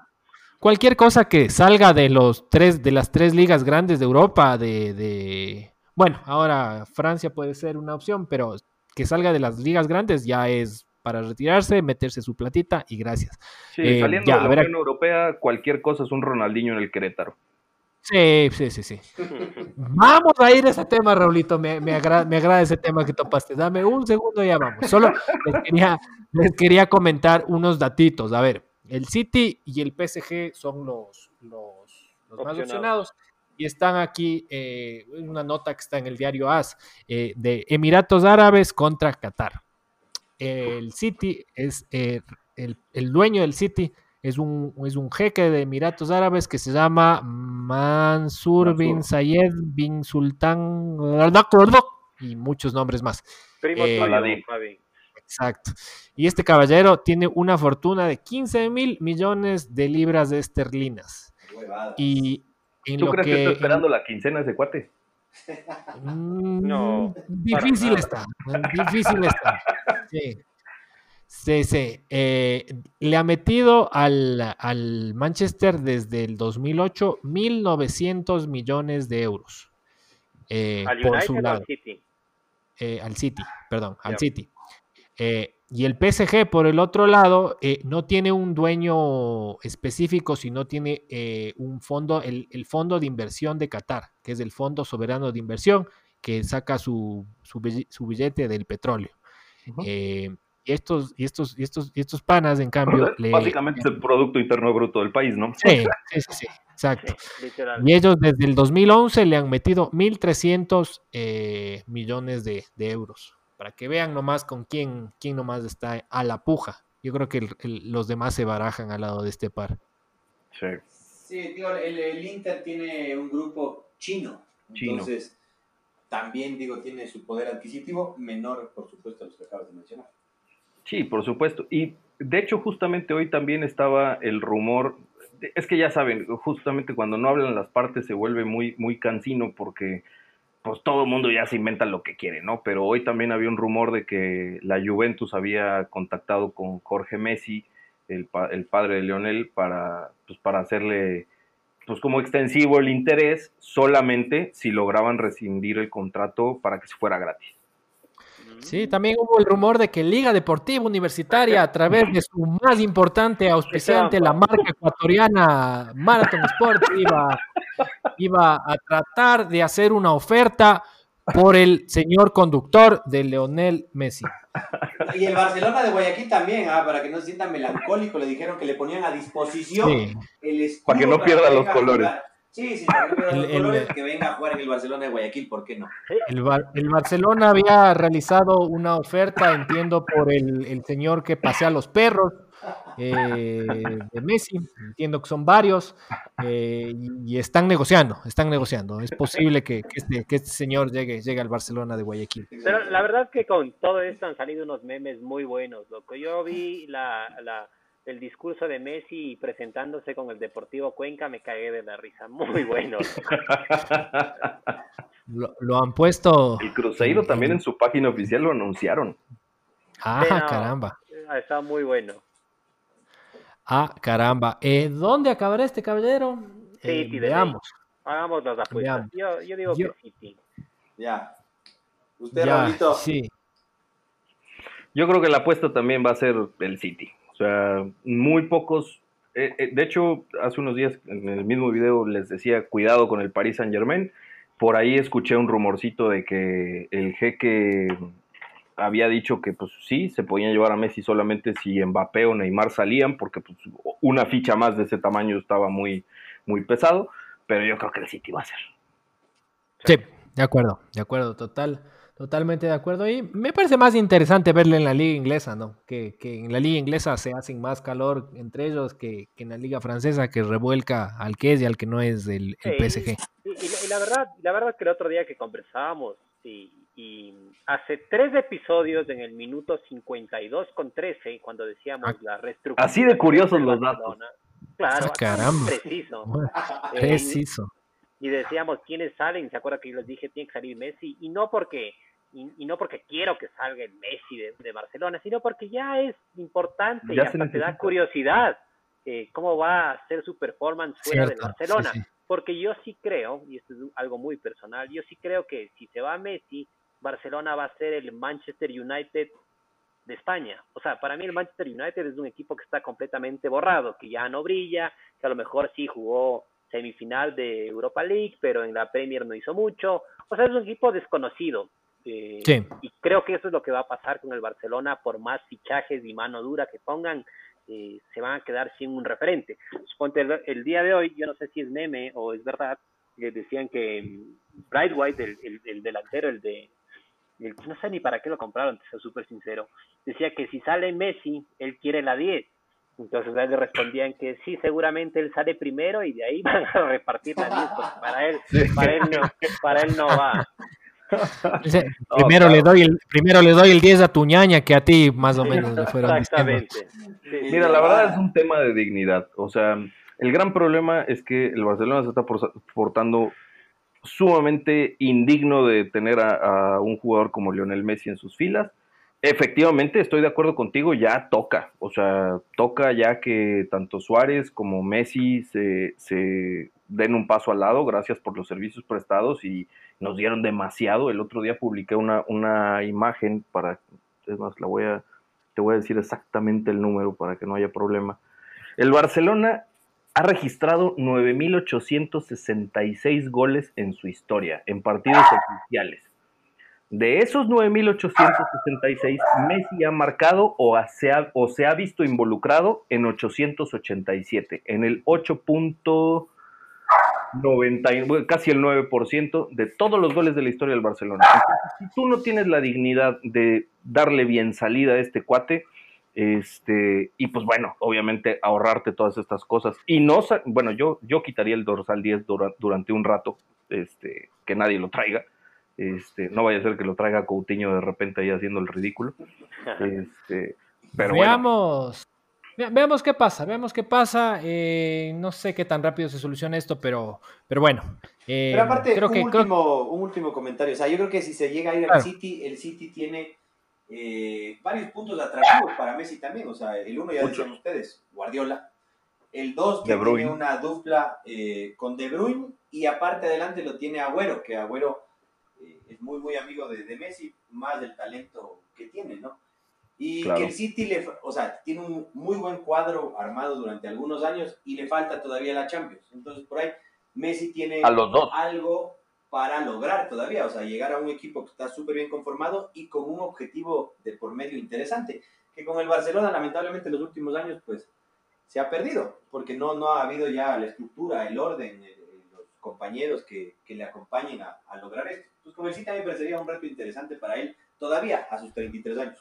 cualquier cosa que salga de los tres, de las tres ligas grandes de Europa, de, de bueno, ahora Francia puede ser una opción, pero que salga de las ligas grandes ya es para retirarse, meterse su platita y gracias. Sí, eh, saliendo de la Unión Europea, cualquier cosa es un Ronaldinho en el Querétaro. Sí, sí, sí, sí. vamos a ir a ese tema, Raulito. Me, me, agrada ese tema que topaste. Dame un segundo y ya vamos. Solo les quería, les quería comentar unos datitos. A ver, el City y el PSG son los, los, los más opcionados y están aquí eh, una nota que está en el diario AS eh, de Emiratos Árabes contra Qatar. El City es eh, el, dueño del City es un, es un jeque de Emiratos Árabes que se llama Mansur, bin Zayed bin Sultan y muchos nombres más. Primo eh, Exacto. Y este caballero tiene una fortuna de 15 mil millones de libras de esterlinas. Y ¿Tú crees que, está esperando la quincena ese cuate? Mm, no. Difícil está. Difícil está. Sí. Sí, sí. Eh, le ha metido al, Manchester desde el 2008 1.900 millones de euros. Eh, por su lado. Al City? Eh, al City, perdón, al City. Y el PSG, por el otro lado, no tiene un dueño específico, sino tiene un fondo, el, fondo de inversión de Qatar, que es el Fondo Soberano de Inversión, que saca su, su, billete del petróleo. Y estos, y estos, y estos, y estos panas, en cambio. Básicamente es el Producto Interno Bruto del país, ¿no? Sí, sí, sí, exacto. y ellos desde el 2011 le han metido 1.300 eh, millones de, euros. Para que vean nomás con quién, quién nomás está a la puja. Yo creo que los demás se barajan al lado de este par. Sí. Sí, digo, el, Inter tiene un grupo chino. Entonces, también, digo, tiene su poder adquisitivo menor, por supuesto, a los que acabas de mencionar. Sí, por supuesto. Y de hecho, justamente hoy también estaba el rumor. Es que ya saben, justamente cuando no hablan las partes se vuelve muy, muy cansino porque pues todo el mundo ya se inventa lo que quiere, ¿no? Pero hoy también había un rumor de que la Juventus había contactado con Jorge Messi, el, el padre de Leonel, para, pues, para hacerle pues como extensivo el interés solamente si lograban rescindir el contrato para que se fuera gratis. Sí, también hubo el rumor de que Liga Deportiva Universitaria, a través de su más importante auspiciante, la marca ecuatoriana Marathon Sport, iba, iba a tratar de hacer una oferta por el señor conductor de Leonel Messi. Y el Barcelona de Guayaquil también, ah, para que no se sientan melancólicos, le dijeron que le ponían a disposición el escudo. Para que no pierda los colores. Sí, sí, el, que venga a jugar en el Barcelona de Guayaquil, ¿por qué no? El, Barcelona había realizado una oferta, entiendo, por el, señor que pasea los perros eh, de Messi, entiendo que son varios, eh, y, están negociando, están negociando. Es posible que, este, que este señor llegue, llegue al Barcelona de Guayaquil. Pero la verdad es que con todo esto han salido unos memes muy buenos, loco. Yo vi la, la el discurso de Messi presentándose con el Deportivo Cuenca, me cagué de la risa. Muy bueno. lo, han puesto. El Cruzeiro también en su página oficial lo anunciaron. Ah, caramba. Ah, está muy bueno. Ah, caramba. Eh, ¿Dónde acabará este caballero? Sí, eh, veamos. Hagamos las apuestas. Yo, yo, digo que City. Ya. ¿Usted, ya, Sí. Yo creo que la apuesta también va a ser el City. Sea, muy pocos. Eh, eh, de hecho, hace unos días en el mismo video les decía cuidado con el Paris Saint Germain. Por ahí escuché un rumorcito de que el jeque había dicho que pues sí, se podían llevar a Messi solamente si Mbappé o Neymar salían, porque pues, una ficha más de ese tamaño estaba muy, muy pesado, pero yo creo que el City va a ser. Sí, de acuerdo, de acuerdo, total. Totalmente de acuerdo. Y me parece más interesante verle en la liga inglesa, ¿no? Que, en la liga inglesa se hacen más calor entre ellos que, en la liga francesa que revuelca al que es y al que no es el, PSG. Y, la verdad, la verdad que el otro día que conversábamos y, hace tres episodios en el minuto 52 con 13 cuando decíamos ah, la reestructuración. Así de curiosos los datos. Claro, ah, caramba. preciso. Eh, preciso. y decíamos quiénes salen, ¿se acuerda que yo les dije tiene que salir Messi? Y no porque y, no porque quiero que salga el Messi de, Barcelona, sino porque ya es importante ya y te da curiosidad eh, cómo va a ser su performance fuera de Barcelona. Porque yo sí creo, y esto es algo muy personal, yo sí creo que si se va Messi, Barcelona va a ser el Manchester United de España. O sea, para mí el Manchester United es un equipo que está completamente borrado, que ya no brilla, que a lo mejor sí jugó semifinal de Europa League, pero en la Premier no hizo mucho. O sea, es un equipo desconocido. Eh, y creo que eso es lo que va a pasar con el Barcelona, por más fichajes y mano dura que pongan, eh, se van a quedar sin un referente. Suponte el, día de hoy, yo no sé si es meme o es verdad, les decían que mm, Bright White, el, el, delantero, el de, no sé ni para qué lo compraron, te soy súper sincero, decía que si sale Messi, él quiere la 10. Entonces le respondían que sí, seguramente él sale primero y de ahí van a repartir la lista. Para él, para él no, para él no va. primero, le doy el, primero le doy el 10 a tu ñaña que a ti más o menos le fueron Exactamente. Mira, la verdad es un tema de dignidad. O sea, el gran problema es que el Barcelona se está portando sumamente indigno de tener a, un jugador como Lionel Messi en sus filas. Efectivamente, estoy de acuerdo contigo, ya toca, o sea, toca ya que tanto Suárez como Messi se, den un paso al lado, gracias por los servicios prestados y nos dieron demasiado. El otro día publiqué una, una imagen para, es más, la voy a, te voy a decir exactamente el número para que no haya problema. El Barcelona ha registrado 9.866 goles en su historia, en partidos oficiales. De esos 9.866, Messi ha marcado o se ha, o se ha visto involucrado en 887, en el 8.90, casi el 9% de todos los goles de la historia del Barcelona. si tú no tienes la dignidad de darle bien salida a este cuate, este, y pues bueno, obviamente ahorrarte todas estas cosas. Y no, bueno, yo, yo quitaría el dorsal 10 durante un rato, este, que nadie lo traiga. Este, no vaya a ser que lo traiga Coutinho de repente ahí haciendo el ridículo. Este, pero veamos, veamos qué pasa, veamos qué pasa. Eh, no sé qué tan rápido se soluciona esto, pero, pero bueno. Eh, pero aparte, creo un, que, último, un último comentario. O sea, yo creo que si se llega a ir al City, el City tiene eh, varios puntos atractivos para Messi también. O sea, el uno ya decían ustedes, Guardiola. El dos que tiene una dupla eh, con De Bruyne y aparte adelante lo tiene Agüero, que Agüero eh, es muy, muy amigo de, Messi, más del talento que tiene, ¿no? Y que el City, le, o sea, tiene un muy buen cuadro armado durante algunos años y le falta todavía la Champions. Entonces, por ahí, Messi tiene algo para lograr todavía, o sea, llegar a un equipo que está súper bien conformado y con un objetivo de por medio interesante, que con el Barcelona lamentablemente en los últimos años pues se ha perdido, porque no, no ha habido ya la estructura, el orden, los compañeros que, que le acompañen a, a, lograr esto. Entonces con el City me parecería un reto interesante para él todavía a sus 33 años.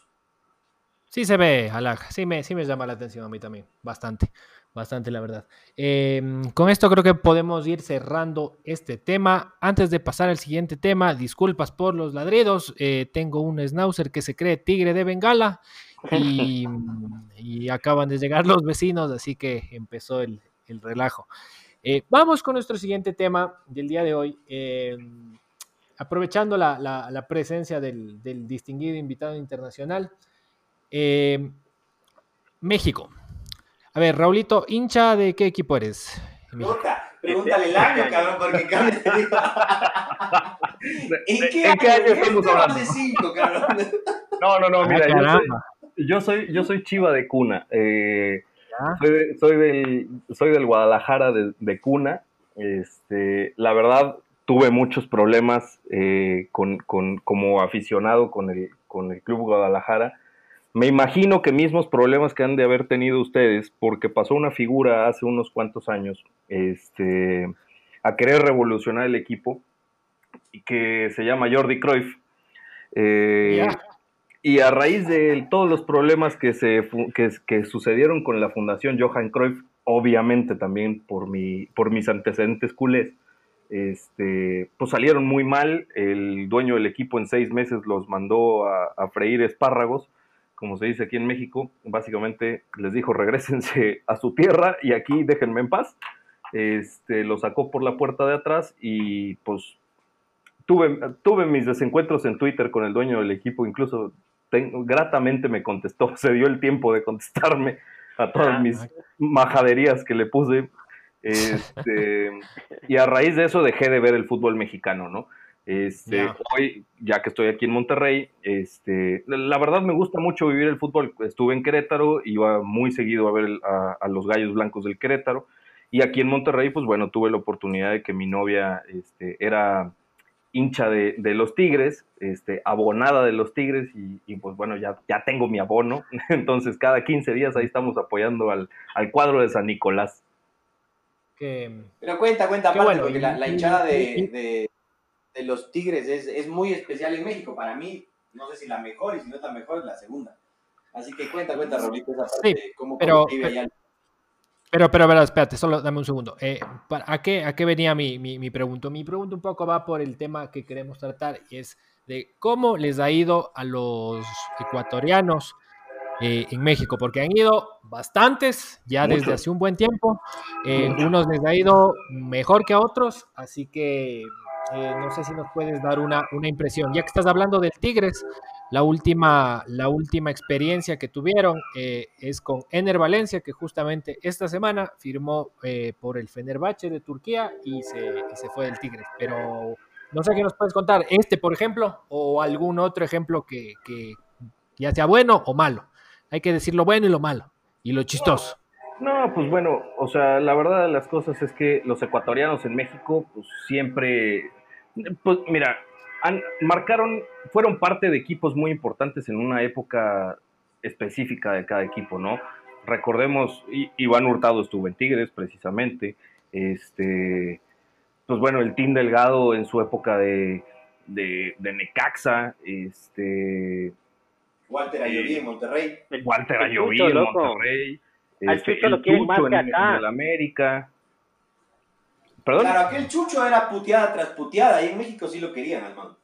Sí se ve, Alaj, sí me, sí me llama la atención a mí también, bastante bastante, la verdad. Em, con esto creo que podemos ir cerrando este tema. Antes de pasar al siguiente tema, disculpas por los ladridos. Eh, tengo un schnauzer que se cree tigre de Bengala y, acaban de llegar los vecinos, así que empezó el, relajo. Eh, vamos con nuestro siguiente tema del día de hoy. Em, aprovechando la, presencia del, del, distinguido invitado internacional, em, México. A ver, Raulito, hincha de qué equipo eres? pregúntale el año, cabrón, porque cabrón. ¿En qué, año, estamos hablando? Cinco, cabrón? No, no, no, mira, ah, yo, soy, yo, soy, chiva de cuna. Eh, soy, soy, del, soy del Guadalajara de, de, cuna. Este, la verdad, tuve muchos problemas eh, con, con, como aficionado con el, con el Club Guadalajara me imagino que mismos problemas que han de haber tenido ustedes, porque pasó una figura hace unos cuantos años este, a querer revolucionar el equipo, que se llama Jordi Cruyff. Eh, y a raíz de todos los problemas que, se, que, sucedieron con la Fundación Johan Cruyff, obviamente también por, mi, por mis antecedentes culés, este, pues salieron muy mal. El dueño del equipo en seis meses los mandó a, a freír espárragos como se dice aquí en México, básicamente les dijo regresense a su tierra y aquí déjenme en paz. Este, lo sacó por la puerta de atrás y pues tuve, tuve mis desencuentros en Twitter con el dueño del equipo, incluso gratamente me contestó, se dio el tiempo de contestarme a todas ah, mis majaderías que le puse. Este, y a raíz de eso dejé de ver el fútbol mexicano, ¿no? Este, Hoy, ya que estoy aquí en Monterrey, este, la verdad me gusta mucho vivir el fútbol. Estuve en Querétaro, iba muy seguido a ver a, los gallos blancos del Querétaro. Y aquí en Monterrey, pues bueno, tuve la oportunidad de que mi novia este, era hincha de, los Tigres, este, abonada de los Tigres, y, pues bueno, ya, ya tengo mi abono. Entonces, cada 15 días ahí estamos apoyando al, cuadro de San Nicolás. Pero cuenta, cuenta, aparte, porque la, hinchada de de los Tigres es, es, muy especial en México. Para mí, no sé si la mejor y si no está mejor, es la segunda. Así que cuenta, cuenta, Raulito, esa parte, sí, cómo, pero, pero, pero, pero, espérate, solo dame un segundo. Eh, ¿a, qué, ¿A qué venía mi, mi, mi pregunta? Mi pregunta un poco va por el tema que queremos tratar y es de cómo les ha ido a los ecuatorianos eh, en México, porque han ido bastantes ya desde hace un buen tiempo. Eh, unos les ha ido mejor que a otros, así que eh, no sé si nos puedes dar una, una, impresión. Ya que estás hablando del Tigres, la última, la última experiencia que tuvieron es con Ener Valencia, que justamente esta semana firmó por el Fenerbahce de Turquía y se, se fue del Tigres. Pero no sé qué nos puedes contar, este por ejemplo, o algún otro ejemplo que, que ya sea bueno o malo. Hay que decir lo bueno y lo malo, y lo chistoso. No, pues bueno, o sea, la verdad de las cosas es que los ecuatorianos en México, pues siempre, pues mira, han, marcaron, fueron parte de equipos muy importantes en una época específica de cada equipo, ¿no? Recordemos, Iván Hurtado estuvo en Tigres precisamente, este, pues bueno, el Team Delgado en su época de, de, de Necaxa, este, Walter Ayoví en Monterrey. Walter Ayoví en Monterrey. Al este, Chucho lo quieren más que acá. En el América. ¿Perdón? Claro, aquel Chucho era puteada tras puteada. Y en México sí lo querían, hermano.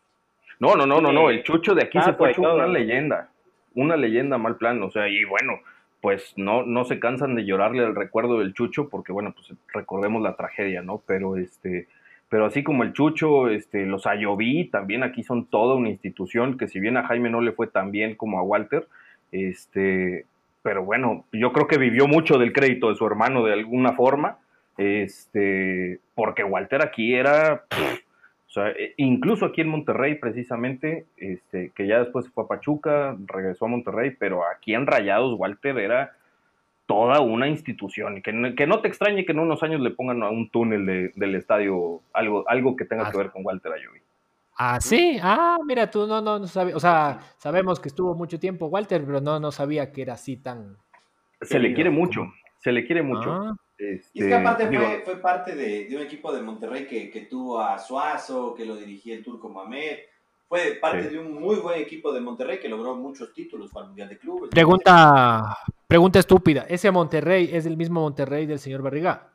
No, no, no, no, no. El Chucho de aquí se fue hecho una leyenda. Una leyenda mal plan. O sea, y bueno, pues no, no se cansan de llorarle al recuerdo del Chucho, porque bueno, pues recordemos la tragedia, ¿no? Pero este pero así como el Chucho, este, los Ayoví también aquí son toda una institución que si bien a Jaime no le fue tan bien como a Walter, este, pero bueno, yo creo que vivió mucho del crédito de su hermano de alguna forma, este, porque Walter aquí era, o sea, e, incluso aquí en Monterrey precisamente, este, que ya después se fue a Pachuca, regresó a Monterrey, pero aquí en Rayados Walter era toda una institución. Que, que no te extrañe que en unos años le pongan a un túnel del estadio algo, algo que tenga que ver con Walter Ayoví. Ah, sí, ah, mira, tú no, no, no sabías, o sea, sabemos que estuvo mucho tiempo Walter, pero no, no sabía que era así tan... Se le quiere mucho, se le quiere mucho. Ah. Este, y es que aparte fue, fue, parte de, de, un equipo de Monterrey que, que, tuvo a Suazo, que lo dirigía el turco Mamed, fue parte de un muy buen equipo de Monterrey que logró muchos títulos para el Mundial de Clubes. Pregunta, pregunta estúpida. ¿Ese Monterrey es el mismo Monterrey del señor Barriga?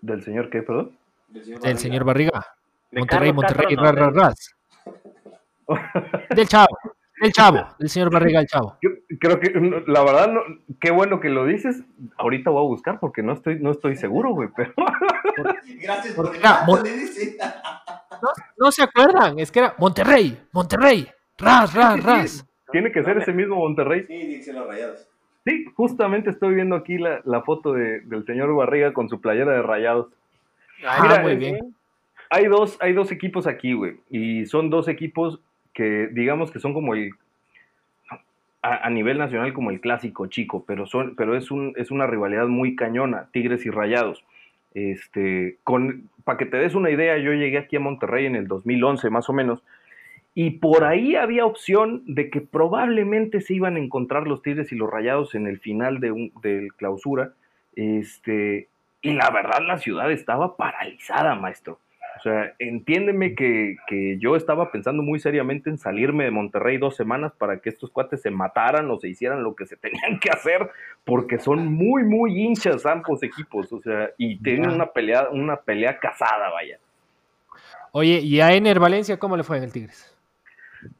¿Del señor qué, perdón? Del señor Barriga. Monterrey, Monterrey, ras, ras. del chavo, del chavo, del señor Barriga, el chavo. Yo creo que, la verdad, qué bueno que lo dices. Ahorita voy a buscar porque no estoy, no estoy seguro, güey, pero... Gracias por, le dice. No, se acuerdan, es que era Monterrey, Monterrey, ras, ras, ras. Tiene que ser ese mismo Monterrey. Sí, dice los rayados. Sí, justamente estoy viendo aquí la, foto del señor Barriga con su playera de rayados. Ah, muy bien. Hay dos, hay dos equipos aquí, güey. Y son dos equipos que, digamos que son como el. A, nivel nacional, como el clásico chico, pero, son, pero es, un, es una rivalidad muy cañona, Tigres y Rayados. Este, con, para que te des una idea, yo llegué aquí a Monterrey en el 2011 más o menos, y por ahí había opción de que probablemente se iban a encontrar los Tigres y los Rayados en el final de un, del clausura, este, y la verdad la ciudad estaba paralizada, maestro. O sea, entiéndeme que, yo estaba pensando muy seriamente en salirme de Monterrey dos semanas para que estos cuates se mataran o se hicieran lo que se tenían que hacer, porque son muy, muy hinchas ambos equipos, o sea, y tienen una pelea, una pelea casada, vaya. Oye, ¿y a Ener Valencia cómo le fue en el Tigres?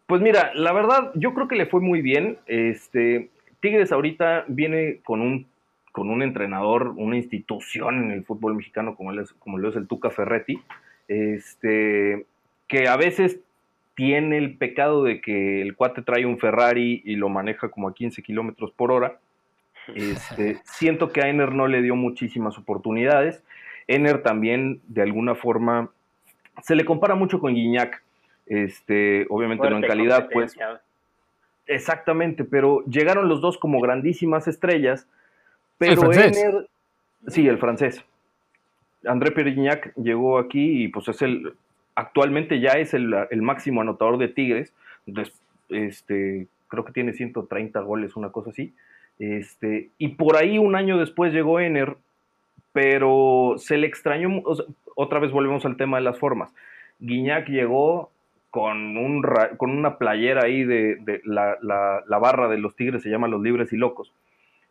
Pues mira, la verdad, yo creo que le fue muy bien. Este, Tigres ahorita viene con un con un entrenador, una institución en el fútbol mexicano como, como lo es el Tuca Ferretti, este, que a veces tiene el pecado de que el cuate trae un Ferrari y lo maneja como a 15 kilómetros por hora. Este, siento que a Ener no le dio muchísimas oportunidades. Ener también, de alguna forma, se le compara mucho con Guiñac. Este, obviamente no en calidad, pues. Exactamente, pero llegaron los dos como grandísimas estrellas. Pero Ener. Sí, el francés. André Perignac llegó aquí y pues es el, actualmente ya es el, máximo anotador de Tigres, este, creo que tiene 130 goles, una cosa así, este, y por ahí un año después llegó Ener, pero se le extrañó, otra vez volvemos al tema de las formas, Guiñac llegó, con, un, con una playera ahí de, la, barra de los Tigres, se llama Los Libres y Locos.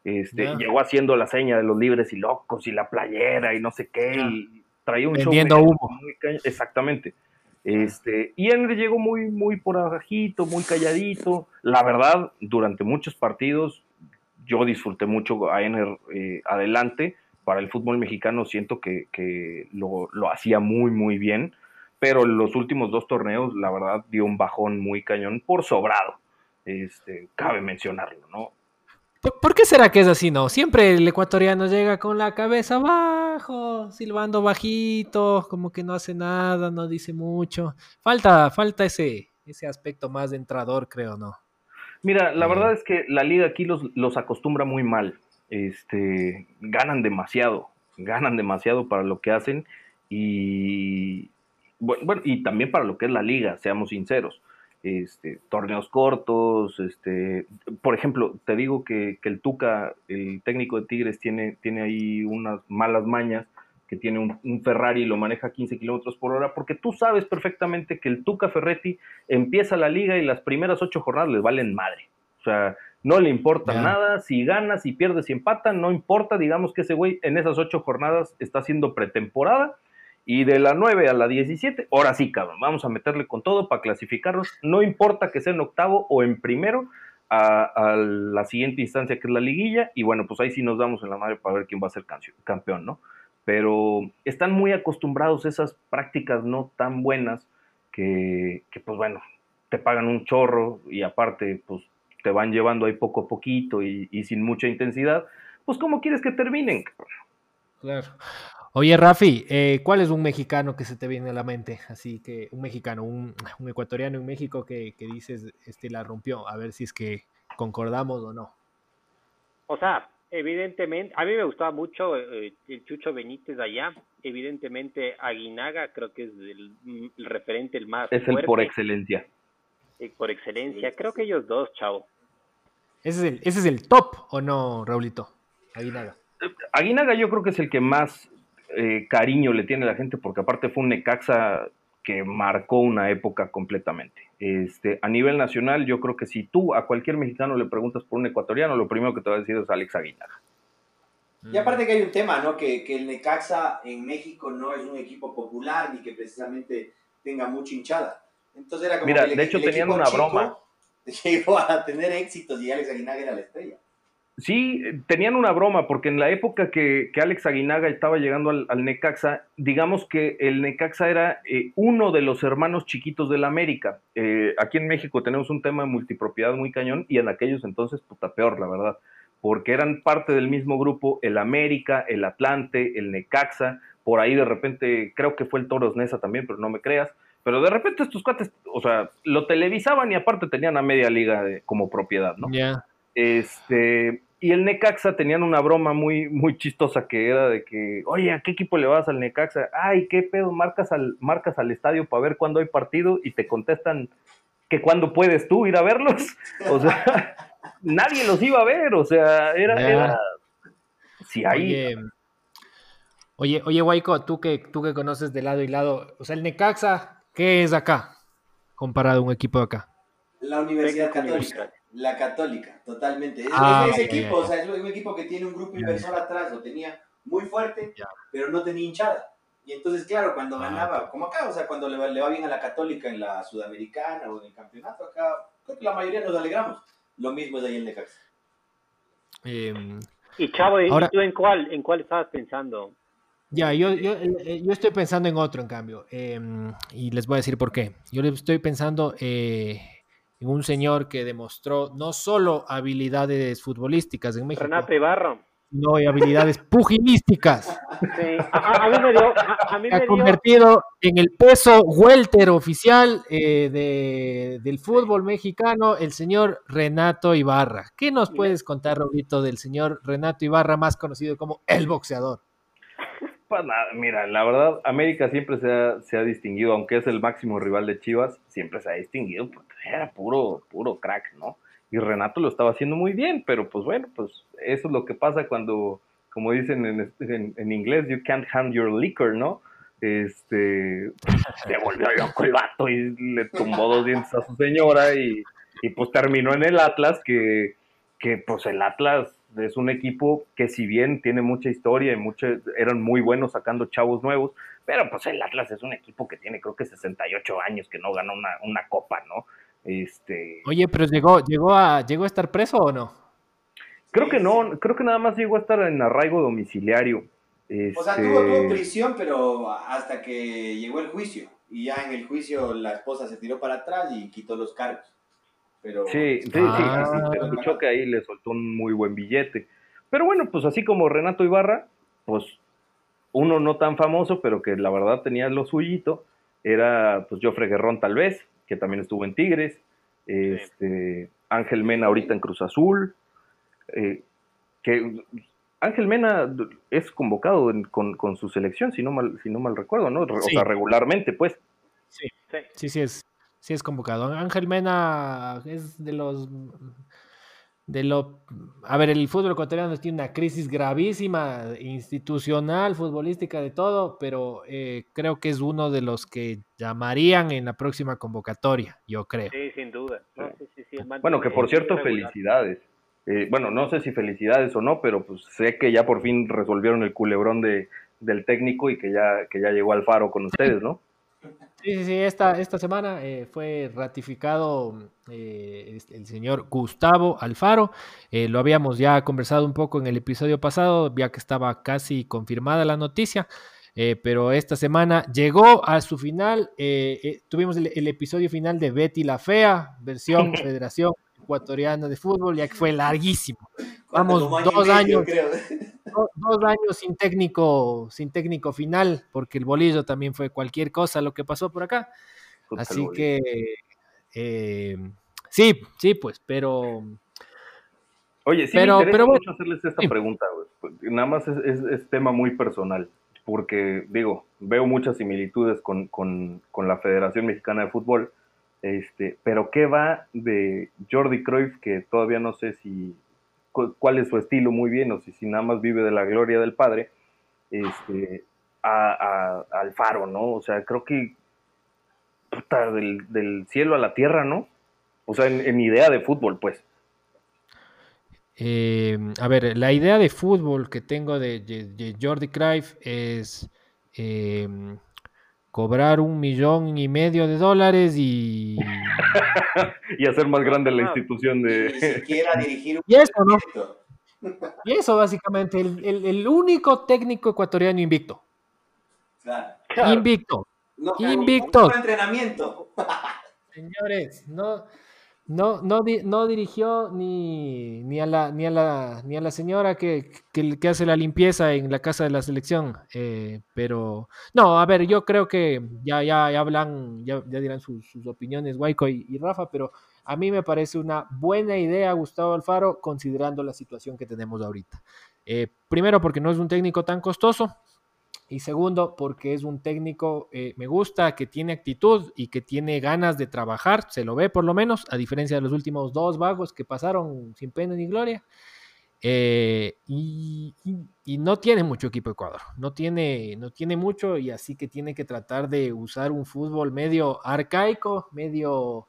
Este, Llegó haciendo la seña de los libres y locos y la playera y no sé qué, y traía un Vendiendo humo. exactamente. Este, y Henry llegó muy, muy por abajito, muy calladito. La verdad, durante muchos partidos, yo disfruté mucho a Ener eh, adelante. Para el fútbol mexicano siento que, lo, lo, hacía muy, muy bien. Pero en los últimos dos torneos, la verdad, dio un bajón muy cañón por sobrado. Este, cabe mencionarlo, ¿no? ¿Por, qué será que es así, no? Siempre el ecuatoriano llega con la cabeza abajo, silbando bajito, como que no hace nada, no dice mucho. Falta, falta ese, ese aspecto más de entrador, creo, ¿no? Mira, la verdad es que la liga aquí los, los acostumbra muy mal. Este, ganan demasiado, ganan demasiado para lo que hacen y bueno, y también para lo que es la liga, seamos sinceros. Este, torneos cortos, este, por ejemplo, te digo que, el Tuca, el técnico de Tigres, tiene, tiene ahí unas malas mañas, que tiene un, Ferrari y lo maneja a 15 kilómetros por hora, porque tú sabes perfectamente que el Tuca Ferretti empieza la liga y las primeras ocho jornadas les valen madre. O sea, no le importa nada, si ganas, si pierdes, si empatan, no importa, digamos que ese güey en esas ocho jornadas está haciendo pretemporada y de la 9 a la 17, ahora sí, cabrón, vamos a meterle con todo para clasificarnos. No importa que sea en octavo o en primero, a, la siguiente instancia que es la liguilla. Y bueno, pues ahí sí nos damos en la madre para ver quién va a ser campeón, ¿no? Pero están muy acostumbrados a esas prácticas no tan buenas que, pues bueno, te pagan un chorro y aparte, pues te van llevando ahí poco a poquito y sin mucha intensidad. Pues, ¿cómo quieres que terminen? Claro. Oye, Rafi, eh, ¿cuál es un mexicano que se te viene a la mente? Así que un mexicano, un, ecuatoriano en México que, dices, este la rompió, a ver si es que concordamos o no. O sea, evidentemente, a mí me gustaba mucho eh, el Chucho Benítez allá, evidentemente Aguinaga creo que es el, referente el más Es el por excelencia. Eh, por excelencia, creo que ellos dos, chavo. ¿Ese es, el, ¿Ese es el top o no, Raulito? Aguinaga. Aguinaga yo creo que es el que más eh, cariño le tiene la gente, porque aparte fue un Necaxa que marcó una época completamente. Este, a nivel nacional, yo creo que si tú a cualquier mexicano le preguntas por un ecuatoriano, lo primero que te va a decir es Alex Aguinaga. Y aparte que hay un tema, ¿no? Que, que, el Necaxa en México no es un equipo popular ni que precisamente tenga mucha hinchada. Entonces era como Mira, de hecho tenían una broma. Llegó a tener éxitos y Alex Aguinaga era la estrella. Sí, tenían una broma, porque en la época que, Alex Aguinaga estaba llegando al, Necaxa, digamos que el Necaxa era eh, uno de los hermanos chiquitos del América. Eh, aquí en México tenemos un tema de multipropiedad muy cañón y en aquellos entonces, puta peor, la verdad, porque eran parte del mismo grupo el América, el Atlante, el Necaxa, por ahí de repente, creo que fue el Toros Nesa también, pero no me creas. Pero de repente estos cuates, o sea, lo televisaban y aparte tenían a media liga como propiedad, ¿no? Ya. Este, y el Necaxa tenían una broma muy, muy chistosa que era de que, oye, ¿a qué equipo le vas al Necaxa? Ay, qué pedo, marcas al, marcas al estadio para ver cuándo hay partido y te contestan que cuándo puedes tú ir a verlos. O sea, nadie los iba a ver, o sea, era, si hay. Oye, oye, oye, tú que, tú que conoces de lado y lado, o sea, el Necaxa, ¿qué es acá comparado a un equipo de acá? La Universidad Católica. La Católica, totalmente. Es, ah, ese equipo, o sea, es un equipo que tiene un grupo inversor atrás, lo tenía muy fuerte, pero no tenía hinchada. Y entonces, claro, cuando ah, ganaba, como acá, o sea, cuando le va, bien a la Católica en la Sudamericana o en el campeonato, acá creo que la mayoría nos alegramos. Lo mismo es ahí en Necaxa. Em, y Chavo, ¿y tú en cuál, en cuál estabas pensando? Ya, yo, yo, eh, yo, estoy pensando en otro, en cambio. Em, y les voy a decir por qué. Yo estoy pensando eh, en un señor que demostró no solo habilidades futbolísticas en México. Renato Ibarro. No, hay habilidades pugilísticas. Sí. A, mí me dio. A, mí ha convertido en el peso welter oficial eh, de, del fútbol mexicano el señor Renato Ibarra. ¿Qué nos puedes contar, Robito, del señor Renato Ibarra, más conocido como el boxeador? Pues nada, mira, la verdad, América siempre se ha, se ha, distinguido, aunque es el máximo rival de Chivas, siempre se ha distinguido porque era puro, puro crack, ¿no? Y Renato lo estaba haciendo muy bien, pero pues bueno, pues eso es lo que pasa cuando, como dicen en, en, inglés, you can't hand your liquor, ¿no? este, se volvió loco el vato y le tumbó dos dientes a su señora y, y pues terminó en el Atlas, que, que pues el Atlas es un equipo que si bien tiene mucha historia y mucho, eran muy buenos sacando chavos nuevos, pero pues el Atlas es un equipo que tiene creo que 68 años que no gana una, una copa, ¿no? Este... Oye, pero llegó, llegó a, llegó a estar preso o no? Creo que no, creo que nada más llegó a estar en arraigo domiciliario. O sea, tuvo, tuvo, este, prisión, pero hasta que llegó el juicio. Y ya en el juicio la esposa se tiró para atrás y quitó los cargos. Pero... Sí, sí, sí, ah. se escuchó que ahí le soltó un muy buen billete. Pero bueno, pues así como Renato Ibarra, pues uno no tan famoso, pero que la verdad tenía lo suyito, era pues Jofre Guerrón tal vez, que también estuvo en Tigres, este, Ángel Mena ahorita en Cruz Azul, eh, que Ángel Mena es convocado con, su selección, si no mal, si no mal recuerdo, ¿no? O sea, regularmente, pues. Sí, sí, sí es, sí es convocado. Ángel Mena es de los de lo a ver, el fútbol ecuatoriano tiene una crisis gravísima, institucional, futbolística, de todo, pero eh, creo que es uno de los que llamarían en la próxima convocatoria, yo creo. Sí, sin duda. bueno, que por cierto, felicidades. Eh, bueno, no sé si felicidades o no, pero pues sé que ya por fin resolvieron el culebrón de, del técnico y que ya, que ya llegó al faro con ustedes, ¿no? Sí, sí, sí, esta, esta semana eh, fue ratificado eh, el señor Gustavo Alfaro. lo habíamos ya conversado un poco en el episodio pasado, ya que estaba casi confirmada la noticia. pero esta semana llegó a su final. tuvimos el, el, episodio final de Betty la Fea, versión Federación ecuatoriana de fútbol, ya que fue larguísimo. Vamos, dos años, dos, años sin técnico, sin técnico final, porque el bolillo también fue cualquier cosa lo que pasó por acá. Así que eh, sí, sí, pues, pero. Oye, sí, pero, me pero mucho hacerles esta pregunta, pues, nada más es, tema muy personal, porque digo, veo muchas similitudes con, con, con la Federación Mexicana de Fútbol este, pero ¿qué va de Jordi Cruyff, que todavía no sé si cuál es su estilo muy bien, o si, si nada más vive de la gloria del padre, este, al faro, ¿no? O sea, creo que puta, del, cielo a la tierra, ¿no? O sea, en, idea de fútbol, pues. Eh, a ver, la idea de fútbol que tengo de, Jordi Cruyff es eh, cobrar un millón y medio de dólares y... y hacer más grande la institución de... Ni siquiera dirigir un... Y eso, ¿no? Y eso básicamente, el, único técnico ecuatoriano invicto. Claro. Invicto. invicto. entrenamiento. Señores, no... No, no, dirigió ni, a la, ni, a la, ni a la señora que, que, hace la limpieza en la casa de la selección. Eh, pero, no, a ver, yo creo que ya, ya, hablan, ya, dirán sus, opiniones, Guayco y, Rafa, pero a mí me parece una buena idea Gustavo Alfaro, considerando la situación que tenemos ahorita. Eh, primero, porque no es un técnico tan costoso. Y segundo, porque es un técnico, eh, me gusta, que tiene actitud y que tiene ganas de trabajar, se lo ve por lo menos, a diferencia de los últimos dos vagos que pasaron sin pena ni gloria. Eh, y, no tiene mucho equipo Ecuador, no tiene, no tiene mucho y así que tiene que tratar de usar un fútbol medio arcaico, medio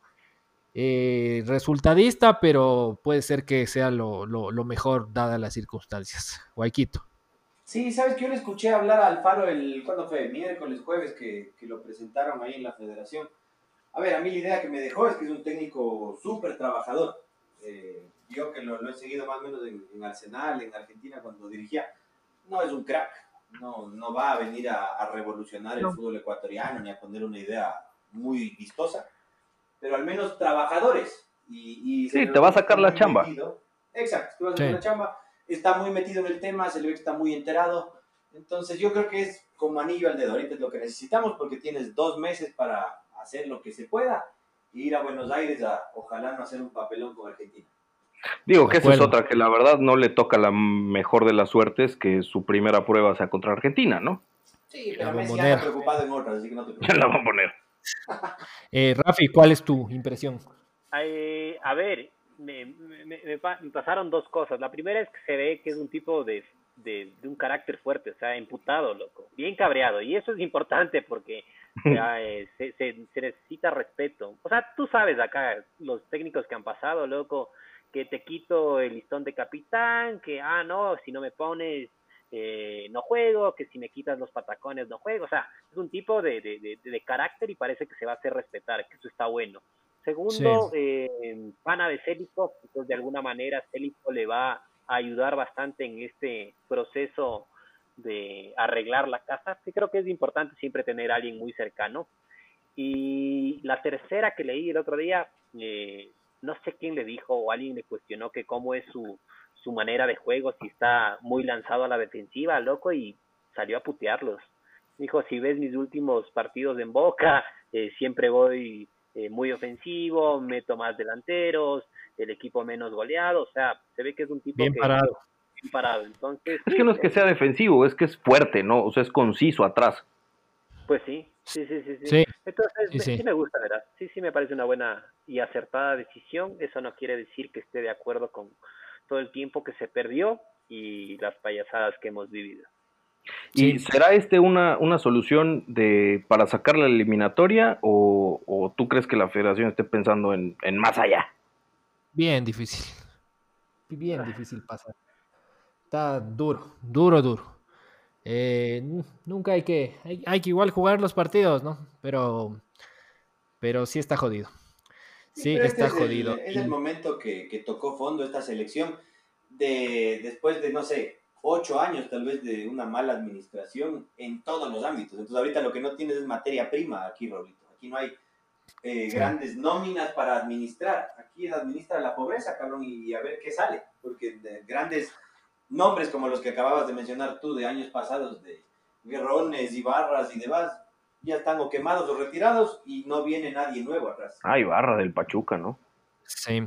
eh, resultadista, pero puede ser que sea lo, lo mejor dadas las circunstancias. Guayquito. Sí, sabes que yo le escuché hablar a Alfaro el, ¿cuándo fue? Miércoles, jueves, que, que, lo presentaron ahí en la federación. A ver, a mí la idea que me dejó es que es un técnico súper trabajador. Eh, yo que lo, he seguido más o menos en, Arsenal, en Argentina, cuando dirigía, no es un crack. No, no va a venir a, revolucionar el fútbol ecuatoriano ni a poner una idea muy vistosa, pero al menos trabajadores. Y, sí, te va a sacar la chamba. Exacto, te va a sacar la chamba está muy metido en el tema, se le ve que está muy enterado. Entonces yo creo que es como anillo al dedo. Ahorita es lo que necesitamos porque tienes dos meses para hacer lo que se pueda e ir a Buenos Aires a ojalá no hacer un papelón con Argentina. Digo que esa es otra, que la verdad no le toca la mejor de las suertes que su primera prueba sea contra Argentina, ¿no? Sí, pero Messi está preocupado en otras, así que no te preocupes. La vamos a poner. eh, Rafi, ¿cuál es tu impresión? a ver, me, me, me, pasaron dos cosas. La primera es que se ve que es un tipo de, de, un carácter fuerte, o sea, imputado, loco, bien cabreado. Y eso es importante porque eh, se, se, necesita respeto. O sea, tú sabes acá, los técnicos que han pasado, loco, que te quito el listón de capitán, que, ah, no, si no me pones, eh, no juego, que si me quitas los patacones, no juego. O sea, es un tipo de, de, de, carácter y parece que se va a hacer respetar, que eso está bueno. Segundo, eh, pana de Célico, entonces de alguna manera Célico le va a ayudar bastante en este proceso de arreglar la casa, que creo que es importante siempre tener a alguien muy cercano. Y la tercera que leí el otro día, eh, no sé quién le dijo o alguien le cuestionó que cómo es su, su manera de juego, si está muy lanzado a la defensiva, loco, y salió a putearlos. Dijo, si ves mis últimos partidos en Boca, eh, siempre voy eh, muy ofensivo, meto más delanteros, el equipo menos goleado, o sea, se ve que es un tipo bien parado. Bien parado. Entonces, es que no es que sea defensivo, es que es fuerte, ¿no? O sea, es conciso atrás. Pues sí, sí, sí, sí. sí. Entonces, sí, me gusta, ¿verdad? Sí, sí me parece una buena y acertada decisión. Eso no quiere decir que esté de acuerdo con todo el tiempo que se perdió y las payasadas que hemos vivido. ¿Y será este una, una solución de para sacar la eliminatoria o, tú crees que la federación esté pensando en, más allá? Bien difícil. Bien difícil pasar. Está duro, duro, duro. Eh, nunca hay que, hay, que igual jugar los partidos, ¿no? Pero, pero sí está jodido. Sí, está este jodido. Es el, momento que, que, tocó fondo esta selección de después de, no sé, ocho años tal vez de una mala administración en todos los ámbitos. Entonces ahorita lo que no tienes es materia prima aquí, Raulito. Aquí no hay eh, grandes nóminas para administrar. Aquí administra la pobreza, cabrón, y, a ver qué sale. Porque grandes nombres como los que acababas de mencionar tú de años pasados, de Guerrones, Ibarras y demás, ya están o quemados o retirados y no viene nadie nuevo atrás. Ah, Ibarra del Pachuca, ¿no? Sí.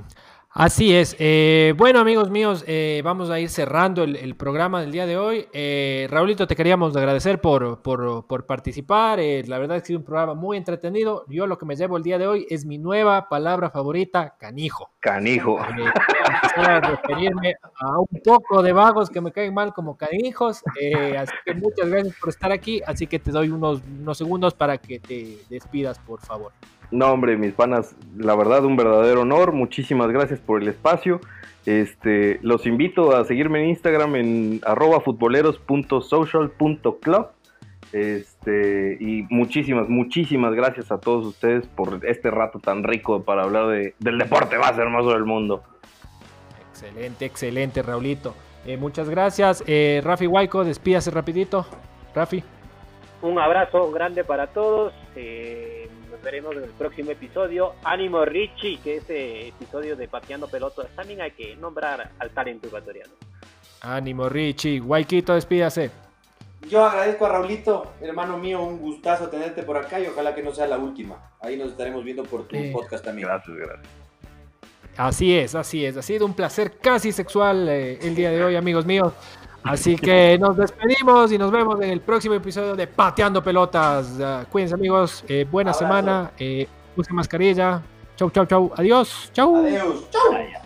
Así es. Eh, bueno, amigos míos, eh, vamos a ir cerrando el, programa del día de hoy. Eh, Raulito, te queríamos agradecer por, por, participar. la verdad es que es un programa muy entretenido. Yo lo que me llevo el día de hoy es mi nueva palabra favorita, canijo. Canijo. a referirme a un poco de vagos que me caen mal como canijos. así que muchas gracias por estar aquí. Así que te doy unos, unos segundos para que te despidas, por favor. No, hombre, mis panas, la verdad, un verdadero honor. Muchísimas gracias por el espacio. Este, los invito a seguirme en Instagram en arroba futboleros.social.club. Este, y muchísimas, muchísimas gracias a todos ustedes por este rato tan rico para hablar de, del deporte más hermoso del mundo. Excelente, excelente, Raulito. Eh, muchas gracias. Eh, Rafi Huayco, despídase rapidito. Rafi. Un abrazo grande para todos. Eh, veremos en el próximo episodio. Ánimo Richie, que ese episodio de Pateando Pelotas también hay que nombrar al talento ecuatoriano. Ánimo Richie, Guayquito, despídase. Yo agradezco a Raulito, hermano mío, un gustazo tenerte por acá y ojalá que no sea la última. Ahí nos estaremos viendo por tu podcast también. Gracias, gracias. Así es, así es. Ha sido un placer casi sexual eh, el día de hoy, amigos míos. Así que nos despedimos y nos vemos en el próximo episodio de Pateando Pelotas. cuídense amigos, eh, buena semana, eh, mascarilla. Chau, chau, chau. Adiós. Chau. Adiós. Chau.